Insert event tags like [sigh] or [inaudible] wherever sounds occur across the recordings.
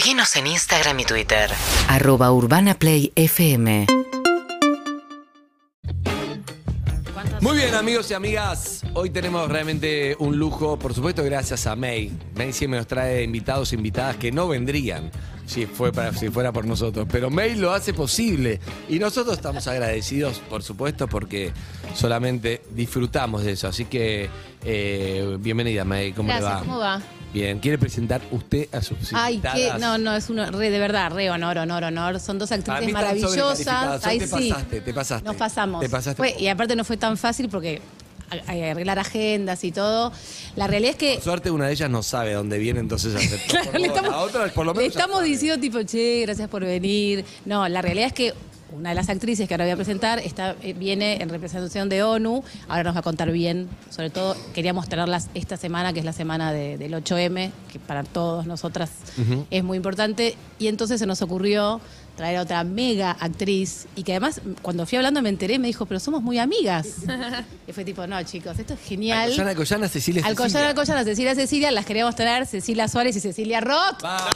Seguinos en Instagram y Twitter. Arroba Urbana Play FM. Muy bien, amigos y amigas. Hoy tenemos realmente un lujo, por supuesto, gracias a May. May siempre nos trae invitados e invitadas que no vendrían si, fue para, si fuera por nosotros. Pero May lo hace posible. Y nosotros estamos agradecidos, por supuesto, porque solamente disfrutamos de eso. Así que, eh, bienvenida, May. ¿Cómo le va? ¿cómo va? Bien, ¿quiere presentar usted a sus Ay, que no, no, es uno re, de verdad, re honor, honor, honor. Son dos actrices están maravillosas. Te sí. pasaste, te pasaste. Nos pasamos. Te pasaste. Fue- y aparte no fue tan fácil porque arreglar agendas y todo. La realidad es que Por suerte, una de ellas no sabe dónde viene, entonces aceptó. [laughs] Claro, Por le lo- estamos, la otra, por lo le menos ya estamos diciendo tipo, che, gracias por venir. No, la realidad es que una de las actrices que ahora voy a presentar está, eh, viene en representación de ONU. Ahora nos va a contar bien. Sobre todo, queríamos tenerlas esta semana, que es la semana de- del 8M, que para todos nosotras es muy importante. Y entonces se nos ocurrió traer a otra mega actriz y que además cuando fui hablando me enteré me dijo pero somos muy amigas [laughs] y fue tipo no chicos esto es genial Alcoyana, Alcoyana, Cecilia, Alcoyana, Cecilia. Alcoyana, Cecilia, Cecilia, las queríamos traer, Cecilia Suárez y Cecilia Roth. Vamos.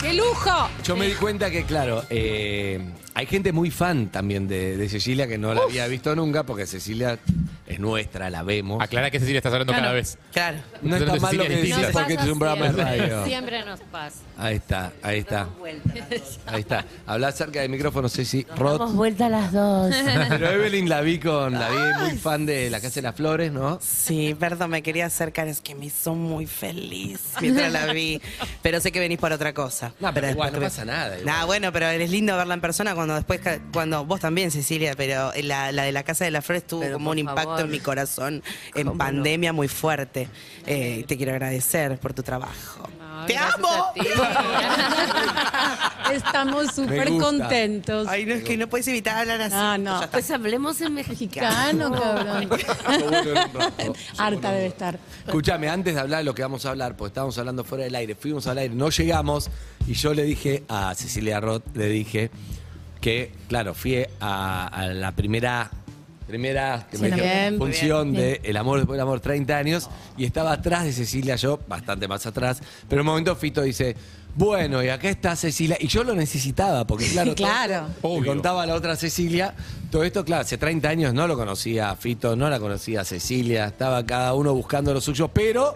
¡Qué lujo! Yo me di cuenta que, claro, eh, hay gente muy fan también de, de Cecilia que no la había visto nunca, porque Cecilia es nuestra, la vemos. Aclara que Cecilia estás hablando cada vez. Claro. No está mal lo que decís Nos porque es un programa de radio. Siempre nos pasa. Ahí está, ahí está. Ahí está. Habla cerca del micrófono, Ceci Damos Roth. vuelta a las dos. Pero Evelyn la vi con, la vi muy fan de La Casa de las Flores, ¿no? Sí, perdón, me quería acercar, es que me hizo muy feliz mientras la vi. Pero sé que venís por otra cosa. No, pero igual no después pasa nada. igual. Nah, bueno, pero es lindo verla en persona cuando después, ca- cuando vos también, Cecilia, pero la, la de la Casa de las Flores tuvo Pero como un impacto favor. en mi corazón [laughs] en ¿Cómo pandemia muy fuerte. Eh, te quiero agradecer por tu trabajo. ¡Te amo! [laughs] Estamos súper contentos. Ay, no, es que no puedes evitar hablar así. No, no. Pues hablemos en mexicano. Cabrón. [laughs] Harta debe estar. Escúchame, antes de hablar de lo que vamos a hablar, porque estábamos hablando fuera del aire, fuimos al aire, no llegamos, y yo le dije a Cecilia Roth, le dije que, claro, fui a, a la primera primera que Sí, me dijeron, bien, muy función bien, de El amor después del amor 30 años y estaba atrás de Cecilia yo, bastante más atrás, pero en un momento Fito dice, bueno, y acá está Cecilia, y yo lo necesitaba, porque [laughs] claro, Claro. Obvio. contaba la otra Cecilia, todo esto, claro, hace 30 años no lo conocía a Fito, no la conocía a Cecilia, estaba cada uno buscando lo suyo, pero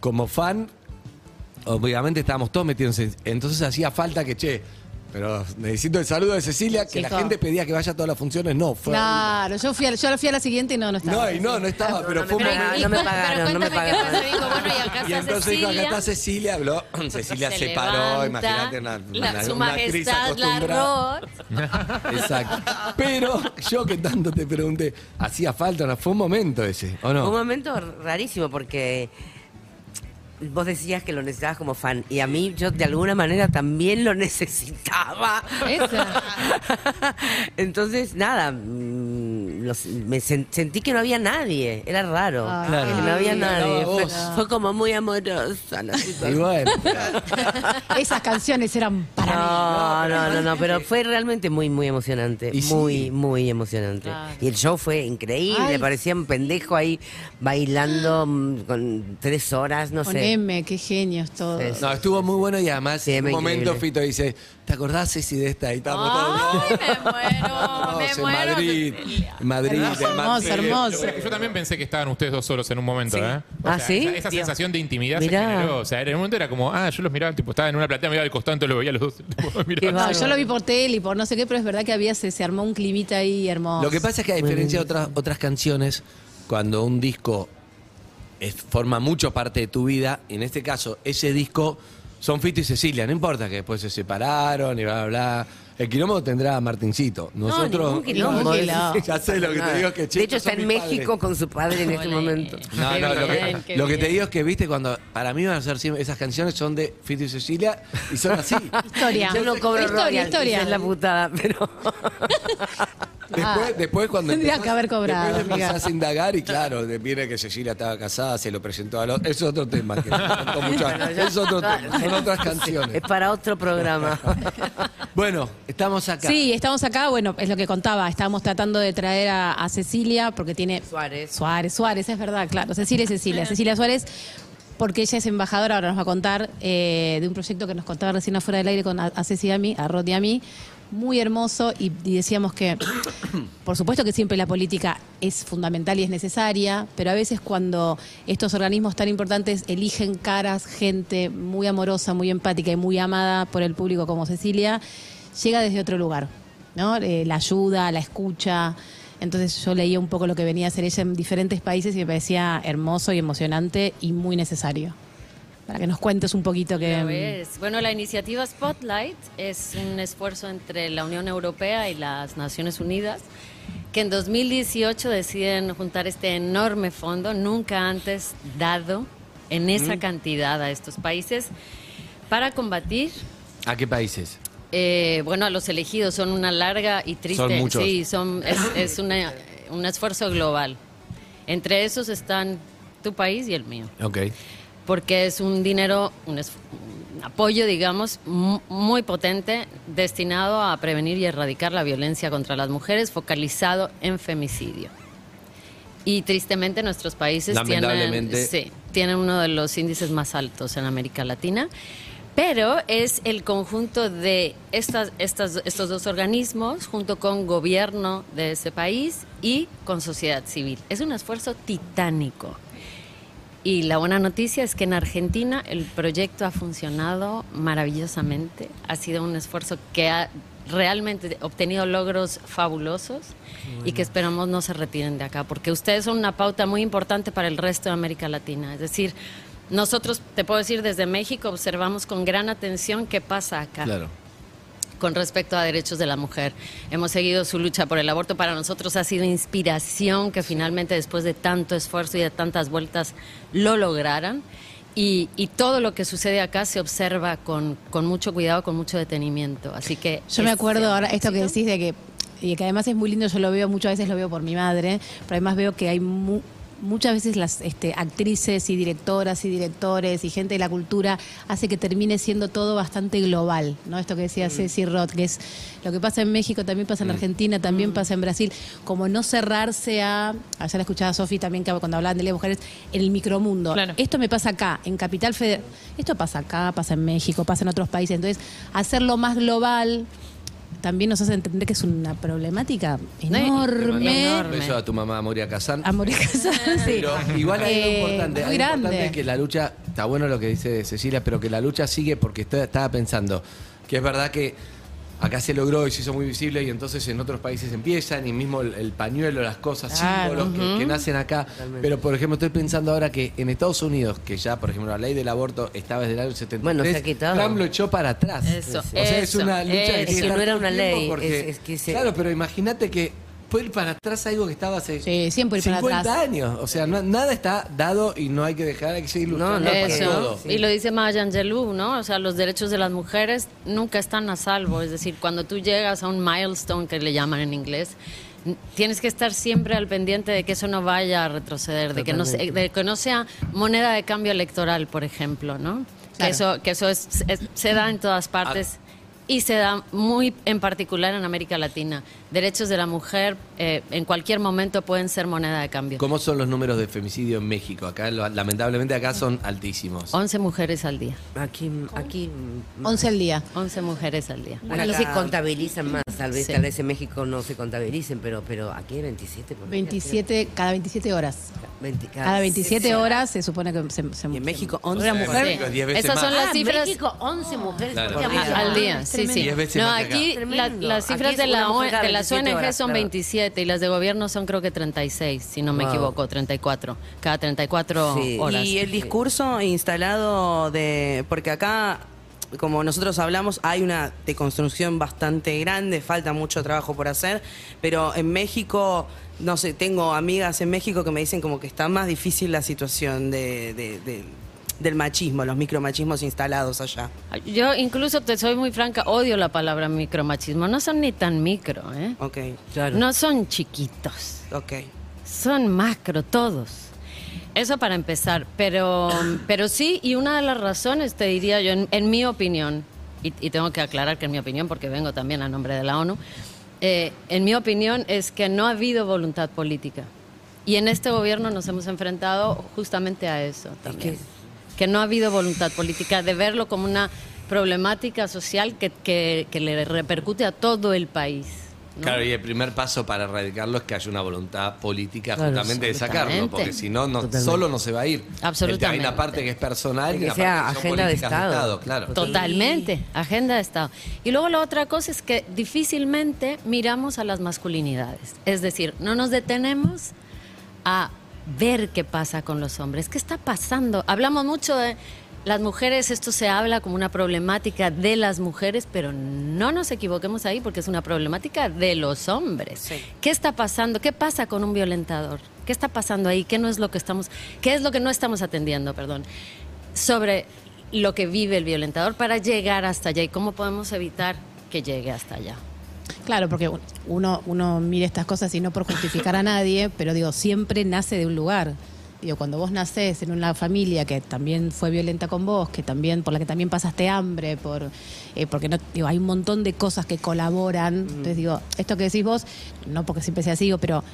como fan, obviamente estábamos todos metidos en... Entonces hacía falta que, che, pero necesito el saludo de Cecilia, que la gente pedía que vaya a todas las funciones, no, fue... Claro, yo fui, a, yo fui a la siguiente y no, no estaba. No, y no, no estaba, pero fue un momento... y no me pagaron, no me qué pagaron. pasó. Dijo, bueno, y acá Y está entonces dijo, acá Cecilia. está Cecilia, habló, [laughs] Cecilia se, Se paró, imagínate una, la- una- su una actriz majestad la acostumbrada. Roth. [laughs] Exacto. Pero yo que tanto te pregunté, ¿hacía falta? ¿No? Fue un momento ese, ¿o Un no? momento rarísimo porque vos decías que lo necesitabas como fan y a mí yo de alguna manera también lo [laughs] necesitaba. Entonces, nada, los- me sen- sentí que no había nadie, era raro. Ah, Claro. Que no había nadie. Fue, como muy amorosa la Y bueno, [laughs] Esas canciones eran para mí. No, no, no, no, pero fue realmente muy, muy emocionante. Y sí. muy, muy emocionante. Claro. Y el show fue increíble, Ay. parecía un pendejo ahí bailando mm, con tres horas, no Con sé. M, qué genios todos. Sí, sí. no, estuvo muy bueno y además Sí, en un momento increíble. Fito dice, ¿te acordás Ceci de esta? Y estábamos todos, Ay, me [laughs] muero, no, me en muero. Madrid, en Madrid, en Hermoso, Madrid. hermoso. Yo también pensé que estaban ustedes dos solos en un momento, ¿eh? O ¿Ah, sea, sí? Esa, esa Dios. sensación de intimidad Mirá. se generó. O sea, en un momento era como, ah, yo los miraba, tipo, estaba en una platea, miraba al costante, los veía los dos. [laughs] tipo. No, yo lo vi por tele y por no sé qué, pero es verdad que había se, se armó un climita ahí hermoso. Lo que pasa es que a diferencia de otras, otras canciones, cuando un disco es- forma mucho parte de tu vida, y en este caso ese disco son Fito y Cecilia, no importa que después se separaron y bla, bla, bla. El quilombo tendrá a Martincito. Nosotros. ningún quilombo. Ya sé lo que te digo es que che, de hecho, está en México padres. con su padre en este momento. No, no, lo, que, lo que te digo es que, viste, cuando para mí van a ser siempre, esas canciones son de Fito y Cecilia y son así. Historia. Yo no cobro historia, historia. es la putada, pero... [laughs] Después, después cuando Tendría empezás- que haber cobrado, Después amiga. empezás a indagar y claro, viene que Cecilia estaba casada, se lo presentó a los... Es otro tema. Que contó [laughs] mucho- es otro tema, son otras canciones. es para otro programa. [laughs] Bueno, estamos acá. Sí, estamos acá, bueno, es lo que contaba, estábamos tratando de traer a, a Cecilia porque tiene... Suárez. Suárez, Suárez, es verdad, claro, Cecilia y Cecilia. Cecilia Suárez porque ella es embajadora, ahora nos va a contar, eh, de un proyecto que nos contaba recién afuera del aire con a, a Ceci y a mí, a Rod y a mí, muy hermoso, y, y decíamos que, [coughs] por supuesto que siempre la política es fundamental y es necesaria, pero a veces cuando estos organismos tan importantes eligen caras, gente muy amorosa, muy empática y muy amada por el público como Cecilia, llega desde otro lugar, ¿no? Eh, la ayuda, la escucha. Entonces yo leía un poco lo que venía a hacer ella en diferentes países y me parecía hermoso y emocionante y muy necesario. Para que nos cuentes un poquito que... Bueno, la iniciativa Spotlight es un esfuerzo entre la Unión Europea y las Naciones Unidas que en 2018 deciden juntar este enorme fondo, nunca antes dado en esa cantidad a estos países, para combatir ¿A qué países? Eh, bueno, a los elegidos son una larga y triste. Son muchos. Sí, son, es, [laughs] es una- un esfuerzo global. Entre esos están tu país y el mío. Ok. Porque es un dinero, un, es- un apoyo, digamos, mu- muy potente destinado a prevenir y erradicar la violencia contra las mujeres, focalizado en femicidio. Y tristemente nuestros países tienen, Lamentablemente. sí, tienen uno de los índices más altos en América Latina. Pero es el conjunto de estas, estas, estos dos organismos junto con gobierno de ese país y con sociedad civil. Es un esfuerzo titánico. Y la buena noticia es que en Argentina el proyecto ha funcionado maravillosamente. Ha sido un esfuerzo que ha realmente obtenido logros fabulosos y que esperamos no se retiren de acá, porque ustedes son una pauta muy importante para el resto de América Latina. Es decir, nosotros, te puedo decir, desde México observamos con gran atención qué pasa acá Claro. Con respecto a derechos de la mujer. Hemos seguido su lucha por el aborto. Para nosotros ha sido inspiración que finalmente después de tanto esfuerzo y de tantas vueltas lo lograran. Y, y todo lo que sucede acá se observa con, con mucho cuidado, con mucho detenimiento. Así que Yo me acuerdo ahora, esto que decís de que, y que además es muy lindo, yo lo veo muchas veces, lo veo por mi madre, pero además veo que hay mu- muchas veces las este, actrices y directoras y directores y gente de la cultura hace que termine siendo todo bastante global, ¿no? Esto que decía Ceci Roth, que es lo que pasa en México, también pasa en Argentina, también pasa en Brasil, como no cerrarse a, ayer la escuchaba Sofi también que cuando hablaban de las mujeres, en el micromundo. Claro. Esto me pasa acá, en Capital Federal, esto pasa acá, pasa en México, pasa en otros países, entonces hacerlo más global también nos hace entender que es una problemática enorme. Enorme. Beso a tu mamá, Moria Kazan. A morir casada, sí. Pero igual hay Eh, algo importante. muy Hay grande. importante que la lucha, está bueno lo que dice Cecilia, pero que la lucha sigue porque estoy- estaba pensando que es verdad que acá se logró y se hizo muy visible y entonces en otros países empiezan y mismo el, el pañuelo, las cosas, Claro. símbolos que, que nacen acá. Pero por ejemplo estoy pensando ahora que en Estados Unidos, que ya por ejemplo la ley del aborto estaba desde el año 73, Bueno, se ha quitado. Trump lo echó para atrás. Eso, o sea, es una lucha eso. que Es tiene que no era una ley, porque- es- es que se- Claro, pero imagínate que puede ir para atrás algo que estaba hace Sí, siempre ir para 50 atrás. años. O sea, no- nada está dado y no hay que dejar, hay que seguir luchando No, no, para Eso. todo. Y lo dice Maya Angelou, ¿no? O sea, los derechos de las mujeres nunca están a salvo. Es decir, cuando tú llegas a un milestone, que le llaman en inglés, n- tienes que estar siempre al pendiente de que eso no vaya a retroceder, de que no, se- de que no sea moneda de cambio electoral, por ejemplo, ¿no? Que Claro. eso, que eso es- es- se da en todas partes. Y se da muy en particular en América Latina. Derechos de la mujer eh, en cualquier momento pueden ser moneda de cambio. ¿Cómo son los números de femicidio en México? Acá, lamentablemente, acá son altísimos. 11 mujeres al día. Aquí, aquí, 11 al día. 11 mujeres al día. aquí se contabilizan más, tal vez, Sí. tal vez en México no se contabilicen, pero, pero aquí hay 27 por día, 27, cada 27 horas. creo. 20 Cada 27 horas se supone que se, se Y en México, 11 Una mujer. México es 10 veces Esas son las Ah, cifras México, 11 mujeres Claro. al día. Sí, sí. Diez veces No, más aquí la- las cifras de, la, de las 27 ONG horas, son claro. 27 y las de gobierno son creo que 36, si no me Wow. equivoco, 34. Cada 34 Sí. horas. Y el discurso instalado de. Porque acá, como nosotros hablamos, hay una deconstrucción bastante grande, falta mucho trabajo por hacer, pero en México, no sé, tengo amigas en México que me dicen como que está más difícil la situación de, de- de- del machismo, los micromachismos instalados allá. Yo incluso te soy muy franca, odio la palabra micromachismo. No son ni tan micro, ¿eh? Ok, Claro. No son chiquitos. ok. Son macro todos. Eso para empezar, pero, [coughs] pero sí, y una de las razones, te diría yo, en, en mi opinión, y, y tengo que aclarar que en mi opinión, porque vengo también a nombre de la ONU, eh, en mi opinión es que no ha habido voluntad política. Y en este gobierno nos hemos enfrentado justamente a eso Es también. que que no ha habido voluntad política de verlo como una problemática social que, que- que le repercute a todo el país. ¿no? Claro, y el primer paso para erradicarlo es que haya una voluntad política Claro, justamente de sacarlo, porque si no, solo no se va a ir. Absolutamente. Hay una parte que es personal y Que una sea parte que son agenda de políticas Estado. claro. Totalmente, agenda de Estado. Y luego la otra cosa es que difícilmente miramos a las masculinidades. Es decir, no nos detenemos a ver qué pasa con los hombres. ¿Qué está pasando? Hablamos mucho de las mujeres, esto se habla como una problemática de las mujeres, pero no nos equivoquemos ahí porque es una problemática de los hombres. Sí. ¿Qué está pasando? ¿Qué pasa con un violentador? ¿Qué está pasando ahí? ¿Qué no es lo que estamos qué es lo que no estamos atendiendo, perdón? Sobre lo que vive el violentador para llegar hasta allá y cómo podemos evitar que llegue hasta allá. Claro, porque uno, uno mira estas cosas y no por justificar a nadie, pero digo, siempre nace de un lugar. Digo, cuando vos nacés en una familia que también fue violenta con vos, que también, por la que también pasaste hambre, por, eh, porque no, digo, hay un montón de cosas que colaboran. Entonces digo, esto que decís vos, no porque siempre sea así, digo, pero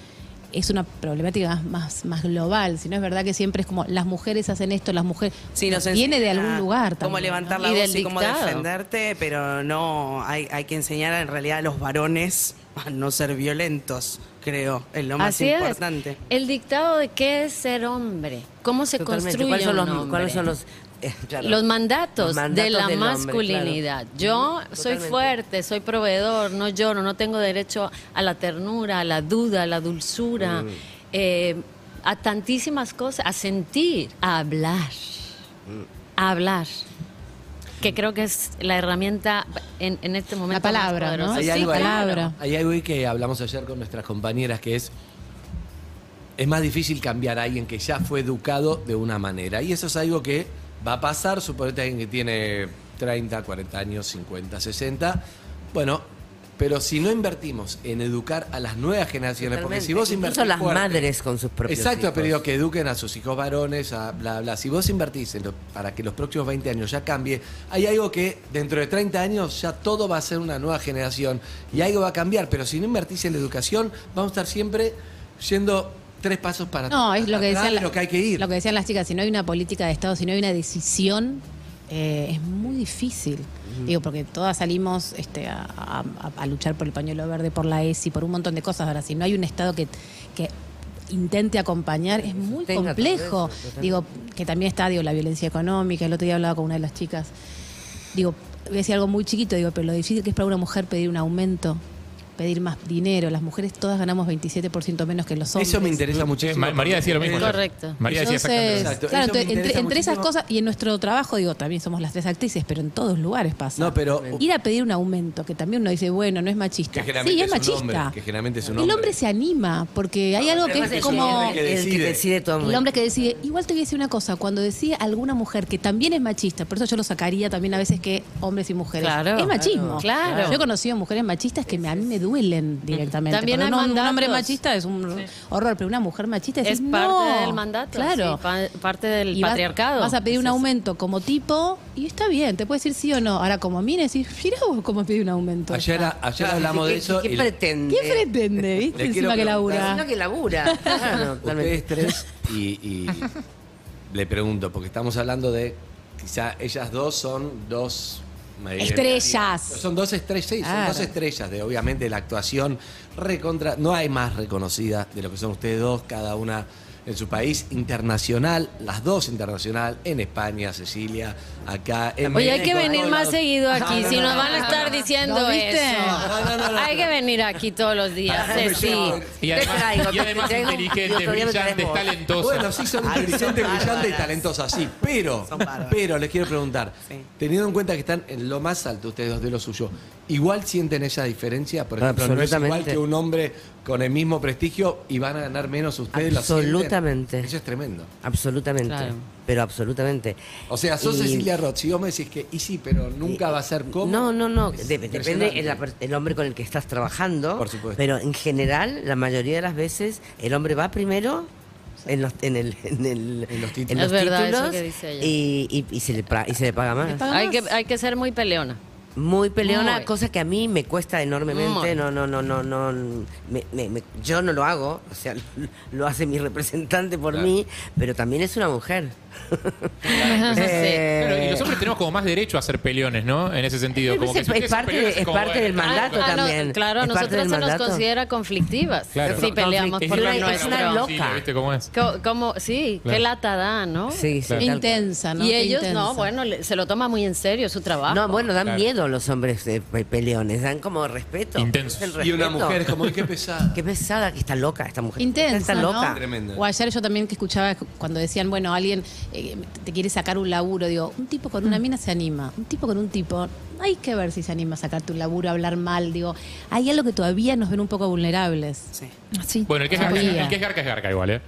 es una problemática más, más, más global. Si no es verdad que siempre es como las mujeres hacen esto, las mujeres. Sí, nos viene de algún lugar Cómo también, levantar ¿no? la Y voz del y cómo defenderte, pero no hay, hay que enseñar en realidad a los varones [laughs] a no ser violentos, creo, es lo más Así importante. es. El dictado de qué es ser hombre, cómo se Totalmente. construye ¿Cuáles son un los, hombre? cuáles son los, eh, claro, Los mandatos, los mandatos de la hombre, masculinidad. claro. Yo soy fuerte, soy proveedor, no lloro, no tengo derecho a la ternura, a la duda, a la dulzura, Mm. eh, a tantísimas cosas, a sentir, a hablar, a hablar. Que creo que es la herramienta en, en este momento. más palabra, ¿no? Hay Sí, algo ahí- palabra. Hay algo ahí que hablamos ayer con nuestras compañeras que es es más difícil cambiar a alguien que ya fue educado de una manera. Y eso es algo que va a pasar, suponete alguien que tiene 30, 40 años, 50, 60. Bueno, pero si no invertimos en educar a las nuevas generaciones, porque si vos Incluso invertís las fuerte- madres con sus propios Exacto, hijos. pero digo que eduquen a sus hijos varones, a bla, bla. Si vos invertís en lo- para que los próximos 20 años ya cambie, hay algo que dentro de 30 años ya todo va a ser una nueva generación y algo va a cambiar. Pero si no invertís en la educación, vamos a estar siempre yendo tres pasos para No, es lo que decían de la- lo que hay que ir. Lo que decían las chicas, si no hay una política de Estado, si no hay una decisión, eh, es muy difícil. Digo, porque todas salimos este, a, a- a luchar por el pañuelo verde, por la ESI, por un montón de cosas. Ahora, si no hay un Estado que, que intente acompañar, es muy complejo. Digo, que también está, digo, la violencia económica. El otro día hablaba con una de las chicas. Digo, voy a decir algo muy chiquito, digo, pero lo difícil que es para una mujer pedir un aumento, pedir más dinero. Las mujeres todas ganamos 27% menos que los hombres. Eso me interesa muchísimo. Ma- María decía lo mismo. Correcto. María decía exactamente Entonces. Exacto, claro, entre, entre esas cosas y en nuestro trabajo, digo, también somos las tres actrices, pero en todos lugares pasa. No, pero Ir a pedir un aumento, que también uno dice, bueno, no es machista. Que generalmente Sí, es machista. hombre, que generalmente es un el hombre. se anima, porque hay algo que es es como... el hombre que el que decide. todo. El hombre que decide, igual te voy a decir una cosa, cuando decide alguna mujer que también es machista, por eso yo lo sacaría también a veces que hombres y mujeres. Claro, es machismo. claro. Yo he conocido mujeres machistas que me- a mí me duelen directamente. También hay un, un hombre machista es un horror, pero una mujer machista Es decís, parte no. del mandato, Claro. sí, pa- parte del Y vas- patriarcado. Vas, a pedir un Es eso. aumento como tipo y está bien, te puede decir sí o no. Ahora, como mire, decís, mira vos cómo pedir un aumento. ayer, ayer hablamos de eso. ¿Qué y- pretende? ¿Quién pretende? ¿Viste? Encima que labura. Encima que labura. [laughs] Claro. Ustedes tres, y, y le pregunto, porque estamos hablando de, quizá ellas dos son dos... Estrellas. Son dos estrellas, sí, son Claro. dos estrellas de obviamente la actuación recontra. No hay más reconocida de lo que son ustedes dos, cada una en su país internacional, las dos internacional, en España, Cecilia, acá en Oye, hay que en venir más lados. seguido aquí, No, si no, nos no, van a no, estar diciendo eso. No, no, no, no. Hay que venir aquí todos los días, No, no, Ceci. no. Y además, traigo? y además Te traigo- inteligentes, otro día me traes brillantes, vos. talentosas. Bueno, sí, son inteligentes, brillantes y talentosas, sí. Pero, pero les quiero preguntar, Sí. teniendo en cuenta que están en lo más alto ustedes dos de lo suyo, ¿igual sienten esa diferencia? Por ejemplo, no es igual que un hombre con el mismo prestigio y van a ganar menos ustedes. Absolutamente. Eso es tremendo. Absolutamente. Claro. Pero absolutamente. O sea, sos Y- Cecilia Roth. Si vos me decís que, y sí, pero nunca va a ser como. No, no, no. De- depende el, el hombre con el que estás trabajando. Por supuesto. Pero en general, la mayoría de las veces, el hombre va primero en los, en el, en el- En los títulos. en los Es verdad eso títulos que dice ella. y, y- y se le, pra- y se le paga más. paga Hay que, hay que ser muy peleona. Muy peleona, Muy. cosa que a mí me cuesta enormemente. Muy. No, no, no, no, no. me- me- me- yo no lo hago, o sea, [laughs] lo hace mi representante por mí, pero también es una mujer. [laughs] Eh, Claro, y los hombres tenemos como más derecho a ser peleones, ¿no? En ese sentido. Como que es- si es parte de- peleones, es como, parte del mandato Ah, no, también. claro, a nosotros se nos considera conflictivas. Claro. Sí, peleamos Es por es una loca. Sí, ¿Viste cómo es? Co- Como, sí, Claro. qué lata da, ¿no? Sí, sí. Intensa, ¿no? y ellos, intensa. no, bueno, le- se lo toma muy en serio su trabajo. No, bueno, dan Claro. Los hombres eh, pe- peleones, dan como respeto. Intensos. El Y una respeto. mujer es como, "Ay, qué pesada. Qué pesada, que está loca esta mujer. Intensa, Está ¿no? loca. Tremenda. O ayer yo también que escuchaba cuando decían, bueno, alguien eh, te quiere sacar un laburo, digo, un tipo con una mina se anima, un tipo con un tipo, hay que ver si se anima a sacarte un laburo, a hablar mal, digo, hay algo que todavía nos ven un poco vulnerables. Sí. Sí. Bueno, el que, es garca, el que es garca es garca igual, ¿eh?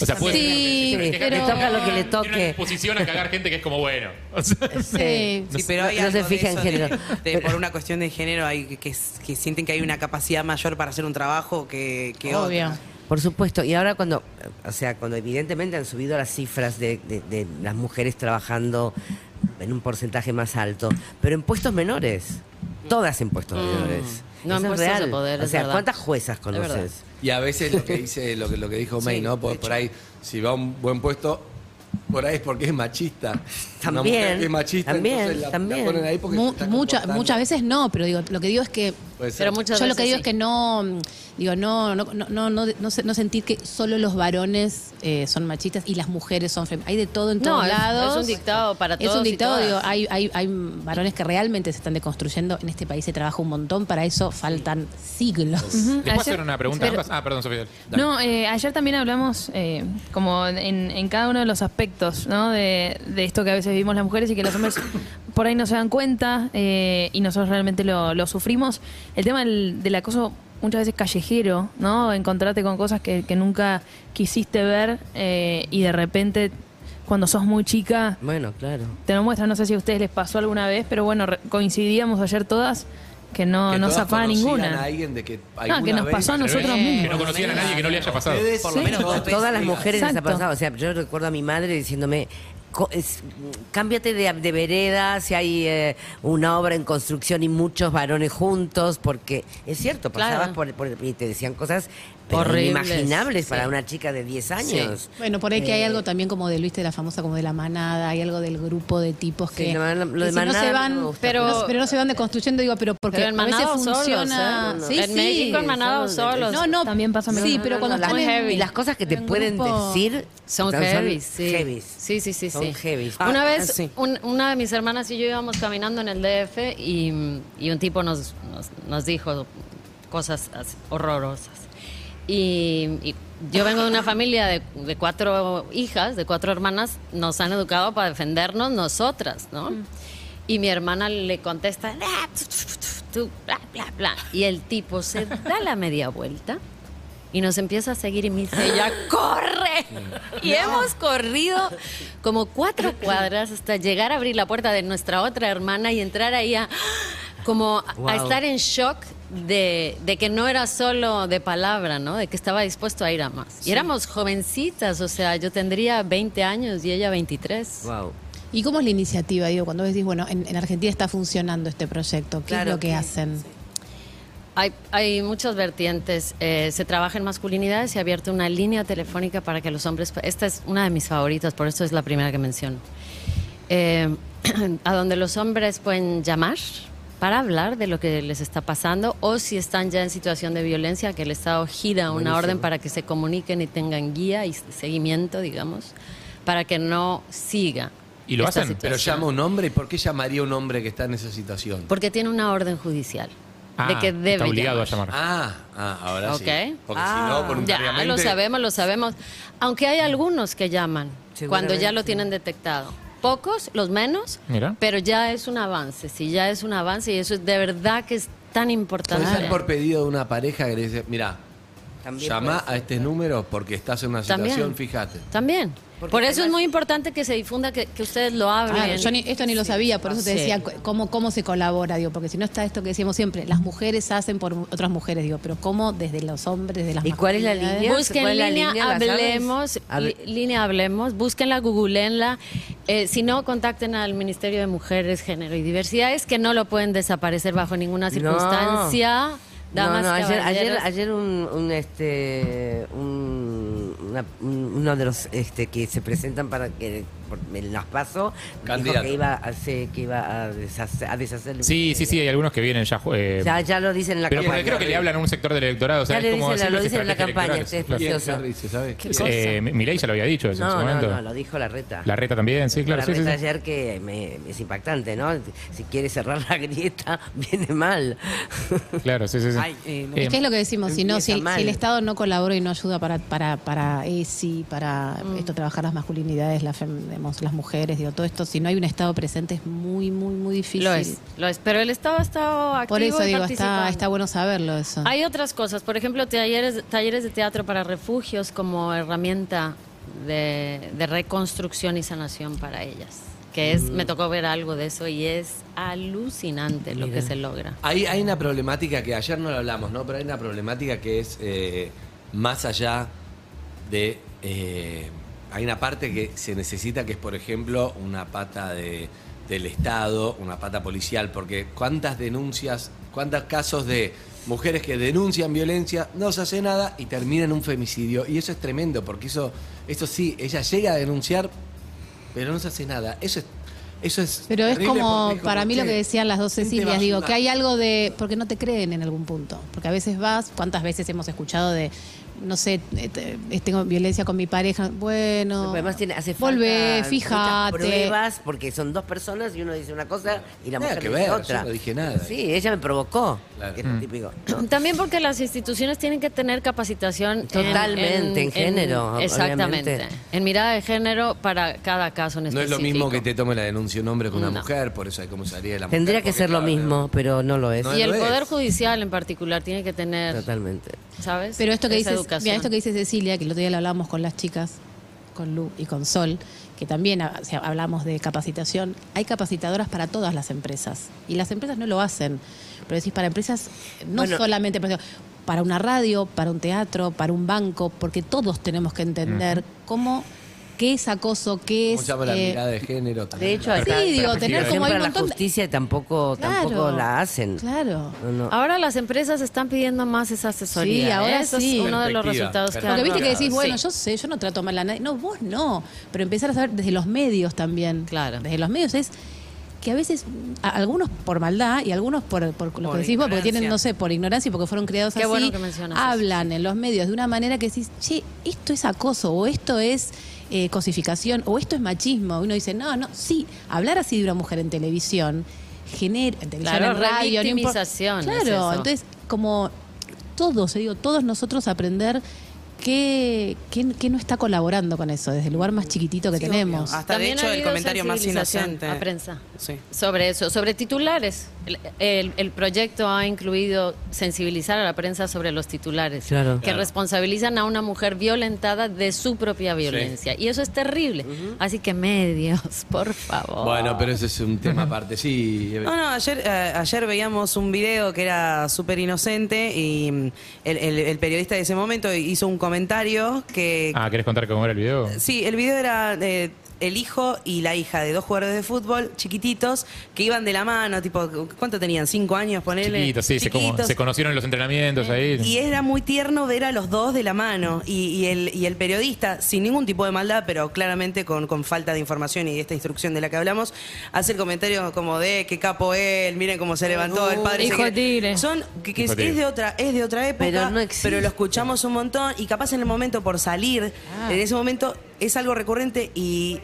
O sea, puede Sí, ser pero- Le toca lo que le Tiene una toque. disposición a cagar gente que es como bueno. O sea, Sí. Sí, pero hay no se algo fija en de- género. de- por una cuestión de género, hay que, que, que sienten que hay una capacidad mayor para hacer un trabajo que, que Obvio. otra. Por supuesto, y ahora cuando, o sea, cuando evidentemente han subido las cifras de, de- de las mujeres trabajando en un porcentaje más alto, pero en puestos menores, todas en puestos menores. Mm. No en Eso es puestos de real. poder, O sea, verdad. ¿cuántas juezas conoces? Y a veces lo que dice, lo que, lo que dijo [laughs] May, Sí, ¿no? Por, por ahí, si va a un buen puesto, por ahí es porque es machista. Una También, mujer que es machista, también, la, la también. ponen ahí porque Mu- mucha- muchas veces no, pero digo, lo que digo es que. Pero muchas yo lo que digo sí. es que no, mm, digo, no, no, no, no, no, no se- no sentir que solo los varones eh, son machistas y las mujeres son fem- Hay de todo en No, todos es- lados. es un dictado para Es todos un y dictado, todas. digo, hay, hay, hay varones que realmente se están deconstruyendo. En este país se trabaja un montón, para eso faltan siglos. ¿Les puedo Ayer- hacer una pregunta? pero- ah, perdón, Sofía. dale. No, eh, ayer también hablamos eh, como en, en cada uno de los aspectos, ¿no? De, de esto que a veces vivimos las mujeres y que los hombres por ahí no se dan cuenta eh, y nosotros realmente lo, lo sufrimos. El tema del, del acoso muchas veces callejero, ¿no? Encontrarte con cosas que, que nunca quisiste ver eh, y de repente cuando sos muy chica Bueno, claro. te lo muestran. No sé si a ustedes les pasó alguna vez, pero bueno, re- coincidíamos ayer todas que no, Que no zafaba ninguna. A alguien de que Ah, que nos vez- pasó a nosotros Que mismos. no conocían a nadie que no le haya pasado. Ustedes, Por lo menos todas- las mujeres les ha Exacto. pasado. O sea, yo recuerdo a mi madre diciéndome, es- cámbiate de, de vereda si hay eh, una obra en construcción y muchos varones juntos, porque es cierto, pasabas Claro. por, por- y te decían cosas pero Horribles, inimaginables para sí. una chica de 10 años. Bueno, por ahí que hay Eh, algo también como de Luis de la famosa, como de la manada, hay algo del grupo de tipos Sí, que, lo de- lo que de si no manada se no van, me gusta, pero, pero- pero no se van deconstruyendo, digo, pero porque Pero en a veces manado solos, funciona. ¿eh? Sí, en sí. México en manado solos. solos. No, no, También pasa Sí, pero cuando las, heavy. y las cosas que te en pueden grupo- decir Son heavy, sí. Sí, sí, sí, Son sí. heavies. Una Ah, vez, sí. un- una de mis hermanas y yo íbamos caminando en el DF y, un tipo nos, dijo cosas horrorosas. Y, y yo vengo de una familia de, de cuatro hijas, de cuatro hermanas, nos han educado para defendernos nosotras, ¿no? Y mi hermana le contesta, "Ah, bla, bla, bla. Y el tipo se da la media vuelta y nos empieza a seguir y me dice, ella corre. [laughs] Y hemos corrido como cuatro cuadras hasta llegar a abrir la puerta de nuestra otra hermana y entrar ahí a, como a- a Wow. estar en shock de, de que no era solo de palabra, ¿no? De que estaba dispuesto a ir a más. Y éramos jovencitas, o sea, yo tendría 20 años y ella 23. Wow. ¿Y cómo es la iniciativa? Digo, cuando decís, bueno, en, en Argentina está funcionando este proyecto, ¿qué Claro es lo que que- hacen? Hay, hay muchas vertientes. Eh, se trabaja en masculinidades y se ha abierto una línea telefónica para que los hombres. Esta es una de mis favoritas, por eso es la primera que menciono. Eh, [clears throat] a donde los hombres pueden llamar para hablar de lo que les está pasando o si están ya en situación de violencia, que el Estado gira una orden para que se comuniquen y tengan guía y seguimiento, digamos, para que no siga. ¿Y lo esta hacen? Pero llama un hombre, ¿y por qué llamaría un hombre que está en esa situación? Porque tiene una orden judicial de Ah, que debe está obligado llamar. a llamar. Ah, ah, ahora sí. Ok. Porque Ah. si no, Ya, voluntariamente... lo sabemos, lo sabemos. Aunque hay algunos que llaman cuando ya lo tienen detectado. Pocos, los menos, Mira. pero ya es un avance. Sí, ya es un avance y eso es de verdad que es tan importante. Puede ser por pedido de una pareja que le dice, mira, También llama a este número porque estás en una También. situación, fíjate. También. Porque por eso es muy importante que se difunda, que, que ustedes lo hablen. Claro, yo ni- esto ni lo sabía, por eso te decía cu- cómo, cómo se colabora, digo, porque si no está esto que decíamos siempre, las mujeres hacen por otras mujeres, digo, pero cómo desde los hombres, desde las ¿Y cuál es la masculinidades? línea? Busquen ¿Cuál es la línea, línea? ¿La sabes? hablemos, Hable- li- línea hablemos, búsquenla, googleenla. Eh, si no, contacten al Ministerio de Mujeres, Género y Diversidades, que no lo pueden desaparecer bajo ninguna circunstancia. Damas, no, no, ayer, ayer, ayer un, un, este, un- una- un- uno de los este, que se presentan para que por, me las paso dijo que iba a hacer, que iba a deshacer, a deshacer Sí, sí, sí, hay algunos que vienen ya. eh, Ya, ya lo dicen en la pero campaña. creo que le hablan a un sector del electorado. O sea, Ya es le como dicen, lo las dicen en la campaña. ¿Quién precioso. Eh? Milei ya lo había dicho eso en No, su no, momento. no, lo dijo la reta. La reta también, sí, claro. la Sí, sí, reta sí. ayer que me- es impactante, ¿no? Si quiere cerrar la grieta, [laughs] viene mal. Claro, sí, sí. sí. Ay, eh, no. Eh, Es que es lo que decimos, si, no, si, si el Estado no colabora y no ayuda para, para, para ESI, para esto, trabajar las masculinidades, las, fem- digamos, las mujeres, digo, todo esto, si no hay un Estado presente es muy, muy, muy difícil. Lo es, lo es. Pero el Estado ha estado activo Por eso y digo, está, está bueno saberlo eso. Hay otras cosas, por ejemplo, talleres, talleres de teatro para refugios como herramienta de, de reconstrucción y sanación para ellas. Que es, me tocó ver algo de eso y es alucinante lo que se logra. Hay, hay una problemática que ayer no lo hablamos, ¿no? Pero hay una problemática que es eh, más allá de. eh, hay una parte que se necesita que es, por ejemplo, una pata de, del Estado, una pata policial, porque cuántas denuncias, cuántos casos de mujeres que denuncian violencia, no se hace nada y termina en un femicidio. Y eso es tremendo, porque eso, eso sí, ella llega a denunciar, pero no se hace nada. Eso es. Eso es Pero es como, porque para mí lo que decían las dos ¿quién te va a Cecilias, digo, que hay algo de, porque no te creen en algún punto, porque a veces vas, ¿cuántas veces hemos escuchado de, no sé, eh, te- eh, tengo violencia con mi pareja, bueno, Pero además tiene, hace falta volvé, muchas fíjate. pruebas porque son dos personas y uno dice una cosa y la Nada mujer que dice ver, yo otra. no dije nada. Sí, ella me provocó, Claro. que es lo típico. ¿no? [clears throat] También porque las instituciones tienen que tener capacitación en- Totalmente, en género, Exactamente. obviamente. En mirada de género para cada caso en No es específico. lo mismo que te tome la denuncia un hombre que una No. mujer, por eso hay comisaría de la mujer. Tendría que porque, ser lo claro, mismo, pero no lo es. No Y el lo es. Poder Judicial en particular tiene que tener, Totalmente. ¿sabes? Pero esto que Esa dices, educación. mira, esto que dice Cecilia, que el otro día lo hablamos con las chicas, con Lu y con Sol, que también o sea, hablamos de capacitación, hay capacitadoras para todas las empresas. Y las empresas no lo hacen. Pero decís, para empresas, no Bueno. solamente para, para una radio, para un teatro, para un banco, porque todos tenemos que entender cómo, qué es acoso, qué ¿Cómo es... se llama la eh, mirada de género? De también? hecho, acá, Sí, digo, tener como hay un la montón de- justicia tampoco, Claro. tampoco la hacen. Claro. No, no. Ahora las empresas están pidiendo más esa asesoría. Sí, ¿eh? ahora Eso sí. es uno de los resultados que. Porque viste que decís, Sí. bueno, yo sé, yo no trato mal a nadie. No, vos no. Pero empezar a saber desde los medios también. Claro. Desde los medios es que a veces, a- algunos por maldad y algunos por, por lo Por que decís vos, porque tienen, no sé, por ignorancia y porque fueron criados Qué así, bueno que eso, hablan en los medios de una manera que decís, che, esto es acoso o esto es eh, cosificación o esto es machismo. Uno dice, no, no, sí, hablar así de una mujer en televisión genera, en televisión, Claro, en radio, no es Claro, eso. entonces como todos, digo, todos nosotros aprender qué, qué, qué no está colaborando con eso, desde el lugar más chiquitito que Sí, tenemos. obvio. Hasta de También hecho ha el comentario más inocente. A prensa. Sí. Sobre eso, sobre titulares. El, el- el proyecto ha incluido sensibilizar a la prensa sobre los titulares, Claro. que Claro. responsabilizan a una mujer violentada de su propia violencia. Y eso es terrible. Así que medios, [laughs] por favor. Bueno, pero ese es un tema aparte. Sí, Eve. No, no, ayer, eh, ayer veíamos un video que era súper inocente y mm, el, el- el periodista de ese momento hizo un comentario que... Ah, ¿querés contar cómo era el video? Sí, el video era eh, el hijo y la hija de dos jugadores de fútbol chiquititos que iban de la mano, tipo, ¿cuánto tenían? ¿Cinco años? Ponele. Chiquitos, sí, se, como- Chiquitos. se conocieron en los entrenamientos ahí. Y era muy tierno ver a los dos de la mano. Y, y el, y el periodista, sin ningún tipo de maldad, pero claramente con, con falta de información y de esta instrucción de la que hablamos, hace el comentario como de qué capo él, miren cómo se levantó el padre. hijo se de quiere-". tigre. Son, que, Hijo de es tigre. de otra, es de otra época, Pero no existe. pero lo escuchamos un montón y capaz en el momento por salir, Ah. en ese momento es algo recurrente y